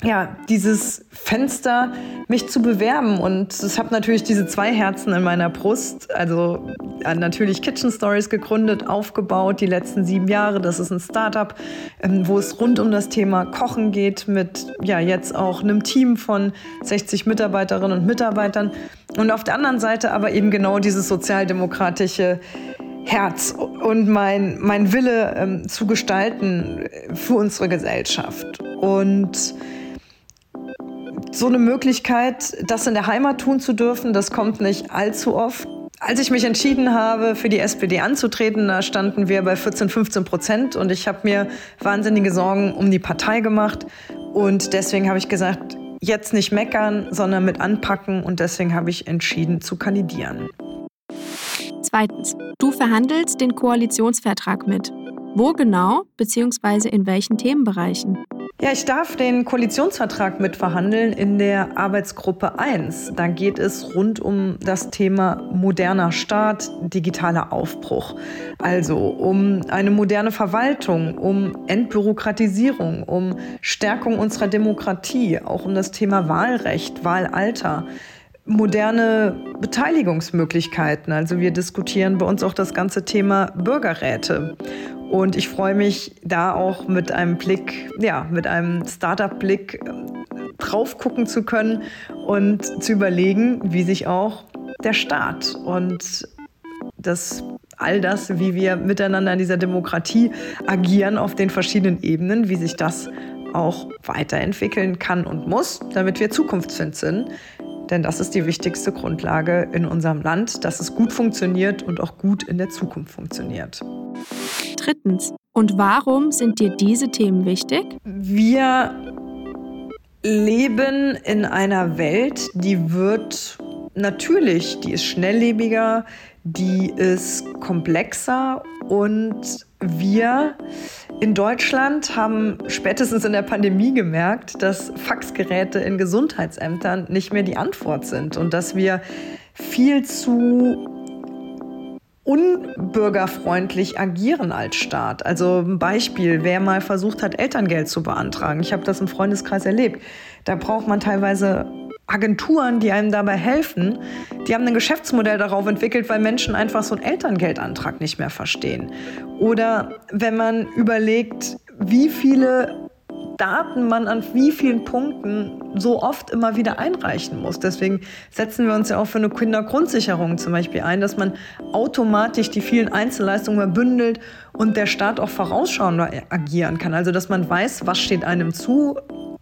ja, dieses Fenster, mich zu bewerben. Und es habe natürlich diese zwei Herzen in meiner Brust. Also äh, natürlich Kitchen Stories gegründet, aufgebaut, die letzten sieben Jahre. Das ist ein Startup, ähm, wo es rund um das Thema Kochen geht, mit ja jetzt auch einem Team von 60 Mitarbeiterinnen und Mitarbeitern. Und auf der anderen Seite aber eben genau dieses sozialdemokratische Herz und mein, mein Wille ähm, zu gestalten äh, für unsere Gesellschaft. Und so eine Möglichkeit, das in der Heimat tun zu dürfen, das kommt nicht allzu oft. Als ich mich entschieden habe, für die SPD anzutreten, da standen wir bei 14, 15 Prozent und ich habe mir wahnsinnige Sorgen um die Partei gemacht. Und deswegen habe ich gesagt, jetzt nicht meckern, sondern mit anpacken und deswegen habe ich entschieden zu kandidieren. Zweitens, du verhandelst den Koalitionsvertrag mit. Wo genau, beziehungsweise in welchen Themenbereichen? Ja, ich darf den Koalitionsvertrag mitverhandeln in der Arbeitsgruppe 1. Da geht es rund um das Thema moderner Staat, digitaler Aufbruch. Also um eine moderne Verwaltung, um Entbürokratisierung, um Stärkung unserer Demokratie, auch um das Thema Wahlrecht, Wahlalter moderne Beteiligungsmöglichkeiten. Also wir diskutieren bei uns auch das ganze Thema Bürgerräte. Und ich freue mich da auch mit einem Blick, ja, mit einem Startup-Blick ähm, drauf gucken zu können und zu überlegen, wie sich auch der Staat und das all das, wie wir miteinander in dieser Demokratie agieren auf den verschiedenen Ebenen, wie sich das auch weiterentwickeln kann und muss, damit wir zukunftsfähig sind. Denn das ist die wichtigste Grundlage in unserem Land, dass es gut funktioniert und auch gut in der Zukunft funktioniert. Drittens, und warum sind dir diese Themen wichtig? Wir leben in einer Welt, die wird natürlich, die ist schnelllebiger, die ist komplexer und wir in Deutschland haben spätestens in der Pandemie gemerkt, dass Faxgeräte in Gesundheitsämtern nicht mehr die Antwort sind und dass wir viel zu unbürgerfreundlich agieren als Staat. Also ein Beispiel, wer mal versucht hat, Elterngeld zu beantragen. Ich habe das im Freundeskreis erlebt. Da braucht man teilweise Agenturen, die einem dabei helfen. Die haben ein Geschäftsmodell darauf entwickelt, weil Menschen einfach so einen Elterngeldantrag nicht mehr verstehen. Oder wenn man überlegt, wie viele Daten man an wie vielen Punkten so oft immer wieder einreichen muss. Deswegen setzen wir uns ja auch für eine Kindergrundsicherung zum Beispiel ein, dass man automatisch die vielen Einzelleistungen mal bündelt und der Staat auch vorausschauender agieren kann. Also dass man weiß, was steht einem zu,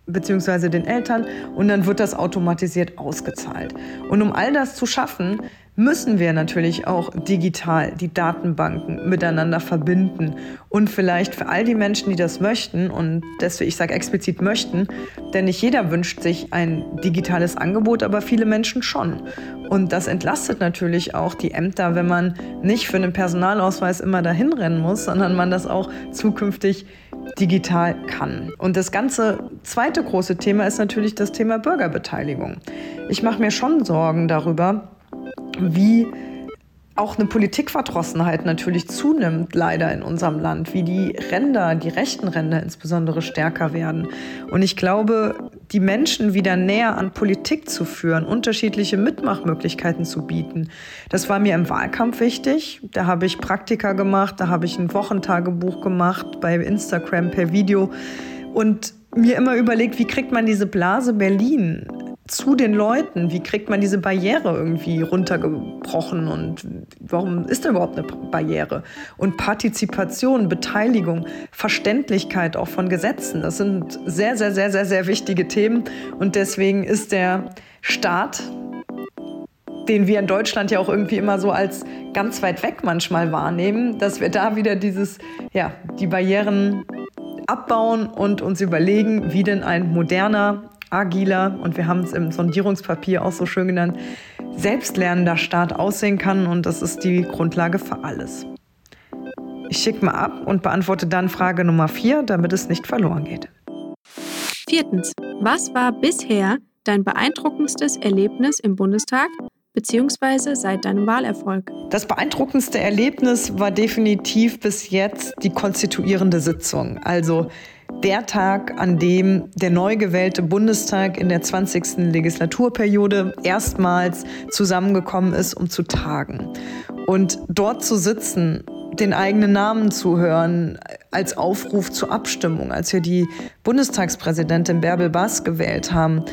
beziehungsweise den Eltern und dann wird das automatisiert ausgezahlt. Und um all das zu schaffen, müssen wir natürlich auch digital die Datenbanken miteinander verbinden und vielleicht für all die Menschen, die das möchten und deswegen ich sage explizit möchten, denn nicht jeder wünscht sich ein digitales Angebot, aber viele Menschen schon. Und das entlastet natürlich auch die Ämter, wenn man nicht für einen Personalausweis immer dahin rennen muss, sondern man das auch zukünftig digital kann. Und das ganze zweite große Thema ist natürlich das Thema Bürgerbeteiligung. Ich mache mir schon Sorgen darüber, wie auch eine Politikverdrossenheit natürlich zunimmt, leider in unserem Land, wie die Ränder, die rechten Ränder insbesondere stärker werden. Und ich glaube, die Menschen wieder näher an Politik zu führen, unterschiedliche Mitmachmöglichkeiten zu bieten, das war mir im Wahlkampf wichtig. Da habe ich Praktika gemacht, da habe ich ein Wochentagebuch gemacht bei Instagram per Video und mir immer überlegt, wie kriegt man diese Blase Berlin zu den Leuten? Wie kriegt man diese Barriere irgendwie runtergebrochen und warum ist da überhaupt eine Barriere? Und Partizipation, Beteiligung, Verständlichkeit auch von Gesetzen, das sind sehr, sehr, sehr, sehr, sehr wichtige Themen und deswegen ist der Staat den wir in Deutschland ja auch irgendwie immer so als ganz weit weg manchmal wahrnehmen, dass wir da wieder dieses, ja, die Barrieren abbauen und uns überlegen, wie denn ein moderner, agiler und wir haben es im Sondierungspapier auch so schön genannt, selbstlernender Staat aussehen kann und das ist die Grundlage für alles. Ich schicke mal ab und beantworte dann Frage Nummer vier, damit es nicht verloren geht. Viertens. Was war bisher dein beeindruckendstes Erlebnis im Bundestag bzw. seit deinem Wahlerfolg? Das beeindruckendste Erlebnis war definitiv bis jetzt die konstituierende Sitzung. Also der Tag, an dem der neu gewählte Bundestag in der 20. Legislaturperiode erstmals zusammengekommen ist, um zu tagen. Und dort zu sitzen, den eigenen Namen zu hören, als Aufruf zur Abstimmung, als wir die Bundestagspräsidentin Bärbel Bass gewählt haben,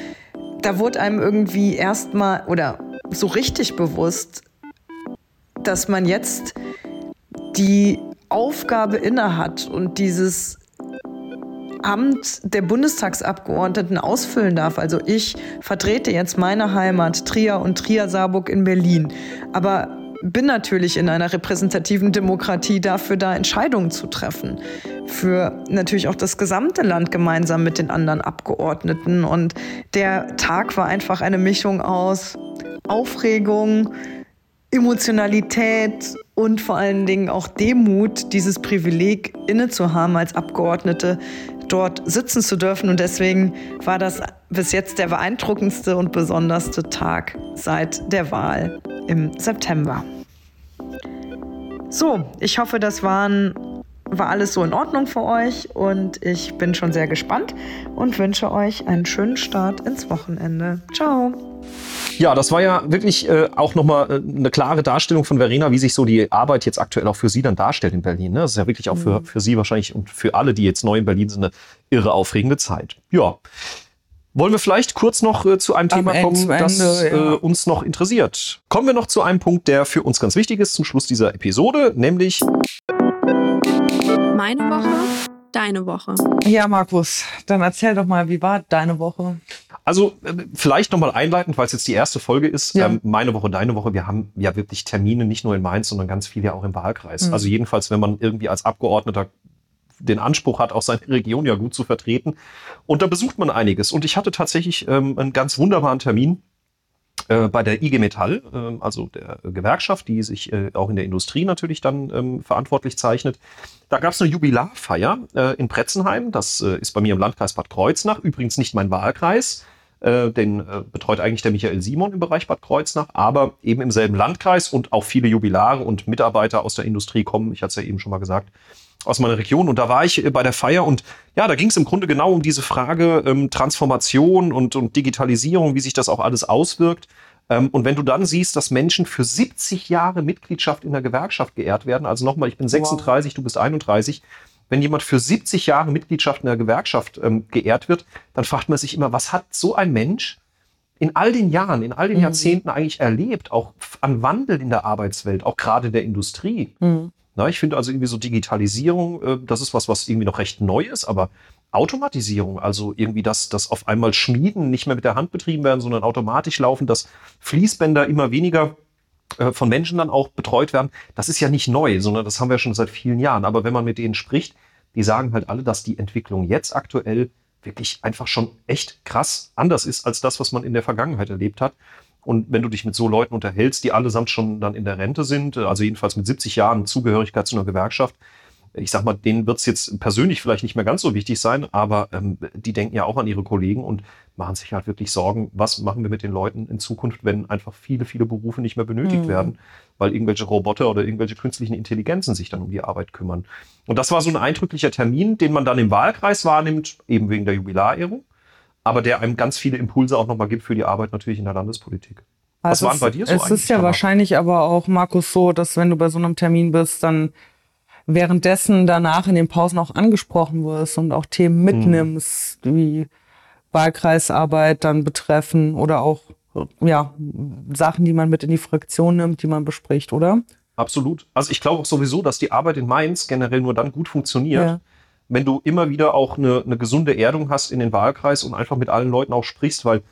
da wurde einem irgendwie erstmal oder so richtig bewusst, dass man jetzt die Aufgabe innehat und dieses Amt der Bundestagsabgeordneten ausfüllen darf. Also ich vertrete jetzt meine Heimat, Trier und Trier-Saarburg in Berlin. Aber bin natürlich in einer repräsentativen Demokratie dafür da, Entscheidungen zu treffen. Für natürlich auch das gesamte Land gemeinsam mit den anderen Abgeordneten. Und der Tag war einfach eine Mischung aus Aufregung, Emotionalität und vor allen Dingen auch Demut, dieses Privileg inne zu haben als Abgeordnete, dort sitzen zu dürfen. Und deswegen war das bis jetzt der beeindruckendste und besonderste Tag seit der Wahl im September. So, ich hoffe, das waren, war alles so in Ordnung für euch und ich bin schon sehr gespannt und wünsche euch einen schönen Start ins Wochenende. Ciao! Ja, das war ja wirklich äh, auch nochmal äh, eine klare Darstellung von Verena, wie sich so die Arbeit jetzt aktuell auch für sie dann darstellt in Berlin. Ne? Das ist ja wirklich auch für, mhm. für sie wahrscheinlich und für alle, die jetzt neu in Berlin sind, eine irre aufregende Zeit. Ja. Wollen wir vielleicht kurz noch äh, zu einem Am Thema kommen, Ende, das ja. äh, uns noch interessiert? Kommen wir noch zu einem Punkt, der für uns ganz wichtig ist zum Schluss dieser Episode, nämlich meine Woche, deine Woche. Ja, Markus, dann erzähl doch mal, wie war deine Woche? Also äh, vielleicht nochmal einleitend, weil es jetzt die erste Folge ist. Ja. Ähm, meine Woche, deine Woche. Wir haben ja wirklich Termine nicht nur in Mainz, sondern ganz viele ja auch im Wahlkreis. Mhm. Also jedenfalls, wenn man irgendwie als Abgeordneter den Anspruch hat, auch seine Region ja gut zu vertreten. Und da besucht man einiges. Und ich hatte tatsächlich ähm, einen ganz wunderbaren Termin äh, bei der IG Metall, äh, also der Gewerkschaft, die sich äh, auch in der Industrie natürlich dann ähm, verantwortlich zeichnet. Da gab es eine Jubilarfeier in Pretzenheim. Das ist bei mir im Landkreis Bad Kreuznach. Übrigens nicht mein Wahlkreis. Den betreut eigentlich der Michael Simon im Bereich Bad Kreuznach, aber eben im selben Landkreis und auch viele Jubilare und Mitarbeiter aus der Industrie kommen, ich hatte es ja eben schon mal gesagt, aus meiner Region. Und da war ich bei der Feier und ja, da ging es im Grunde genau um diese Frage ähm, Transformation und, und Digitalisierung, wie sich das auch alles auswirkt. Ähm, und wenn du dann siehst, dass Menschen für 70 Jahre Mitgliedschaft in der Gewerkschaft geehrt werden, also nochmal, ich bin 36, wow. du bist 31, wenn jemand für 70 Jahre Mitgliedschaft in der Gewerkschaft ähm, geehrt wird, dann fragt man sich immer, was hat so ein Mensch in all den Jahren, in all den mhm. Jahrzehnten eigentlich erlebt, auch an Wandel in der Arbeitswelt, auch gerade der Industrie. Mhm. Na, ich finde also irgendwie so Digitalisierung, äh, das ist was, was irgendwie noch recht neu ist, aber Automatisierung, also irgendwie, dass, dass auf einmal Schmieden nicht mehr mit der Hand betrieben werden, sondern automatisch laufen, dass Fließbänder immer weniger äh, von Menschen dann auch betreut werden. Das ist ja nicht neu, sondern das haben wir schon seit vielen Jahren. Aber wenn man mit denen spricht, die sagen halt alle, dass die Entwicklung jetzt aktuell wirklich einfach schon echt krass anders ist als das, was man in der Vergangenheit erlebt hat. Und wenn du dich mit so Leuten unterhältst, die allesamt schon dann in der Rente sind, also jedenfalls mit 70 Jahren Zugehörigkeit zu einer Gewerkschaft, ich sag mal, denen wird es jetzt persönlich vielleicht nicht mehr ganz so wichtig sein, aber ähm, die denken ja auch an ihre Kollegen und machen sich halt wirklich Sorgen, was machen wir mit den Leuten in Zukunft, wenn einfach viele, viele Berufe nicht mehr benötigt mhm. werden, weil irgendwelche Roboter oder irgendwelche künstlichen Intelligenzen sich dann um die Arbeit kümmern. Und das war so ein eindrücklicher Termin, den man dann im Wahlkreis wahrnimmt, eben wegen der Jubilarehrung, aber der einem ganz viele Impulse auch nochmal gibt für die Arbeit natürlich in der Landespolitik. Was also waren bei dir so? Es ist ja wahrscheinlich aber auch, Markus, so, dass wenn du bei so einem Termin bist, dann währenddessen danach in den Pausen auch angesprochen wirst und auch Themen hm. mitnimmst, mhm. wie Wahlkreisarbeit dann betreffen oder auch ja, Sachen, die man mit in die Fraktion nimmt, die man bespricht, oder? Absolut. Also ich glaube auch sowieso, dass die Arbeit in Mainz generell nur dann gut funktioniert, ja. wenn du immer wieder auch eine, eine gesunde Erdung hast in den Wahlkreis und einfach mit allen Leuten auch sprichst, weil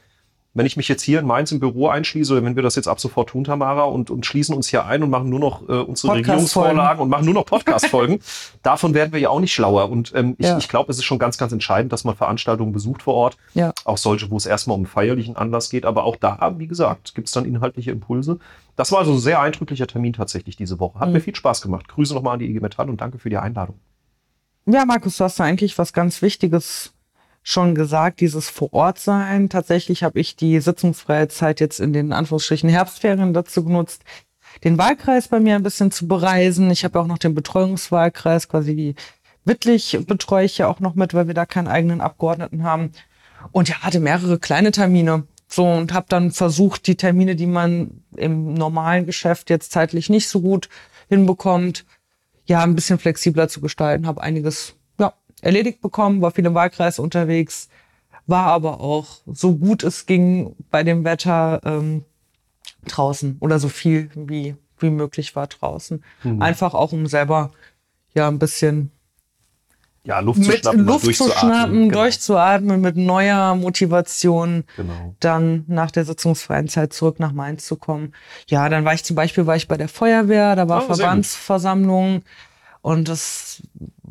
wenn ich mich jetzt hier in Mainz im Büro einschließe, oder wenn wir das jetzt ab sofort tun, Tamara, und, und schließen uns hier ein und machen nur noch äh, unsere Regierungsvorlagen und machen nur noch Podcast-Folgen, davon werden wir ja auch nicht schlauer. Und ähm, ich, ja. ich glaube, es ist schon ganz, ganz entscheidend, dass man Veranstaltungen besucht vor Ort. Ja. Auch solche, wo es erstmal um feierlichen Anlass geht. Aber auch da, wie gesagt, gibt es dann inhaltliche Impulse. Das war also ein sehr eindrücklicher Termin tatsächlich diese Woche. Hat mhm. mir viel Spaß gemacht. Grüße nochmal an die IG Metall und danke für die Einladung. Ja, Markus, du hast da eigentlich was ganz Wichtiges schon gesagt, dieses Vorortsein. Tatsächlich habe ich die sitzungsfreie Zeit jetzt in den Anführungsstrichen Herbstferien dazu genutzt, den Wahlkreis bei mir ein bisschen zu bereisen. Ich habe auch noch den Betreuungswahlkreis, quasi wie Wittlich betreue ich ja auch noch mit, weil wir da keinen eigenen Abgeordneten haben. Und ja, hatte mehrere kleine Termine. So und habe dann versucht, die Termine, die man im normalen Geschäft jetzt zeitlich nicht so gut hinbekommt, ja, ein bisschen flexibler zu gestalten. Habe einiges erledigt bekommen, war viel im Wahlkreis unterwegs, war aber auch so gut es ging bei dem Wetter ähm, draußen oder so viel wie, wie möglich war draußen. Mhm. Einfach auch um selber ja ein bisschen ja, Luft zu schnappen, Luft durchzuatmen, zu schnappen, genau. durchzuatmen, mit neuer Motivation genau. dann nach der sitzungsfreien Zeit zurück nach Mainz zu kommen. Ja, dann war ich zum Beispiel war ich bei der Feuerwehr, da war oh, Verbandsversammlung und das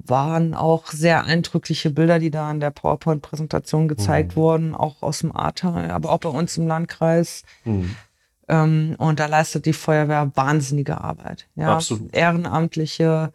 waren auch sehr eindrückliche Bilder, die da in der PowerPoint-Präsentation gezeigt mhm. wurden, auch aus dem Ahrtal, aber auch bei uns im Landkreis. Mhm. Ähm, und da leistet die Feuerwehr wahnsinnige Arbeit. Ja, Absolut. Ehrenamtliche,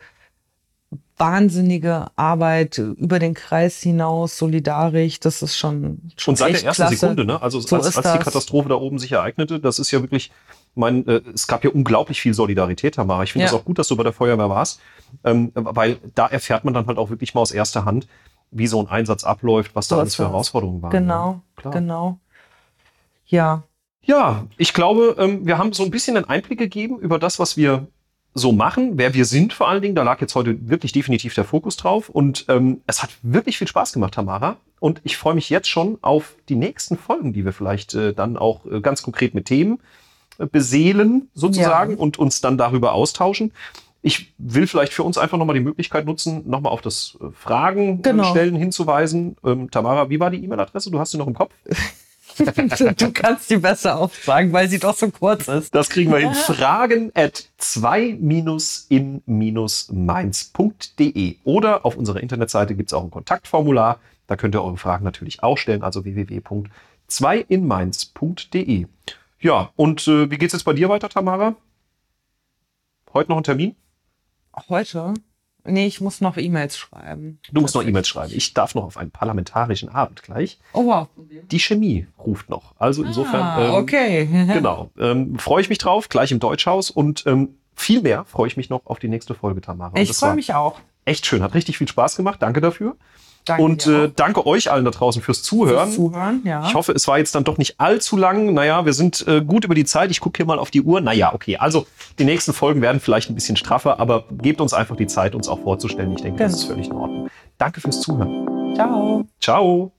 wahnsinnige Arbeit über den Kreis hinaus, solidarisch, das ist schon, schon Und seit der ersten klasse. Sekunde, ne? Also so als, als die Katastrophe da oben sich ereignete, das ist ja wirklich, mein, äh, es gab ja unglaublich viel Solidarität, Tamara. Ich finde es ja. auch gut, dass du bei der Feuerwehr warst, ähm, weil da erfährt man dann halt auch wirklich mal aus erster Hand, wie so ein Einsatz abläuft, was da alles für Herausforderungen waren. Genau, ja. genau. Ja. Ja, ich glaube, ähm, wir haben so ein bisschen einen Einblick gegeben über das, was wir so machen, wer wir sind vor allen Dingen. Da lag jetzt heute wirklich definitiv der Fokus drauf. Und ähm, es hat wirklich viel Spaß gemacht, Tamara. Und ich freue mich jetzt schon auf die nächsten Folgen, die wir vielleicht äh, dann auch äh, ganz konkret mit Themen beseelen, sozusagen, ja. und uns dann darüber austauschen. Ich will vielleicht für uns einfach nochmal die Möglichkeit nutzen, nochmal auf das äh, Fragen genau. stellen hinzuweisen. Ähm, Tamara, wie war die E-Mail-Adresse? Du hast sie noch im Kopf? du kannst die besser aufsagen, weil sie doch so kurz ist. Das kriegen wir hin. Fragen at 2-in-mainz.de oder auf unserer Internetseite gibt es auch ein Kontaktformular. Da könnt ihr eure Fragen natürlich auch stellen, also www.2inmainz.de. Ja, und äh, wie es jetzt bei dir weiter, Tamara? Heute noch ein Termin? Heute? Nee, ich muss noch E-Mails schreiben. Du musst noch E-Mails schreiben. Ich darf noch auf einen parlamentarischen Abend gleich. Oh wow. Die Chemie ruft noch. Also insofern. Ah, ähm, okay. genau. Ähm, freue ich mich drauf, gleich im Deutschhaus. Und ähm, viel mehr freue ich mich noch auf die nächste Folge, Tamara. Ich freue mich auch. Echt schön. Hat richtig viel Spaß gemacht. Danke dafür. Danke und äh, danke euch allen da draußen fürs Zuhören. Fürs Zuhören ja. Ich hoffe, es war jetzt dann doch nicht allzu lang. Naja, wir sind äh, gut über die Zeit. Ich gucke hier mal auf die Uhr. Naja, okay. Also die nächsten Folgen werden vielleicht ein bisschen straffer, aber gebt uns einfach die Zeit, uns auch vorzustellen. Ich denke, genau. das ist völlig in Ordnung. Danke fürs Zuhören. Ciao. Ciao.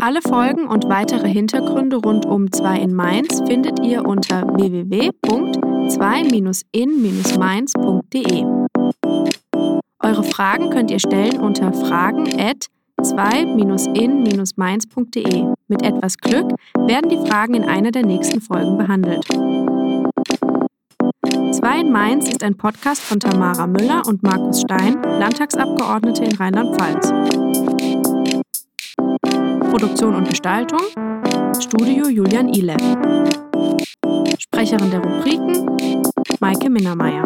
Alle Folgen und weitere Hintergründe rund um 2 in Mainz findet ihr unter www.2-in-mainz.de. Eure Fragen könnt ihr stellen unter fragen at 2-in-mainz.de. Mit etwas Glück werden die Fragen in einer der nächsten Folgen behandelt. 2 in Mainz ist ein Podcast von Tamara Müller und Markus Stein, Landtagsabgeordnete in Rheinland-Pfalz. Produktion und Gestaltung Studio Julian Ile. Sprecherin der Rubriken Maike Minnermeier.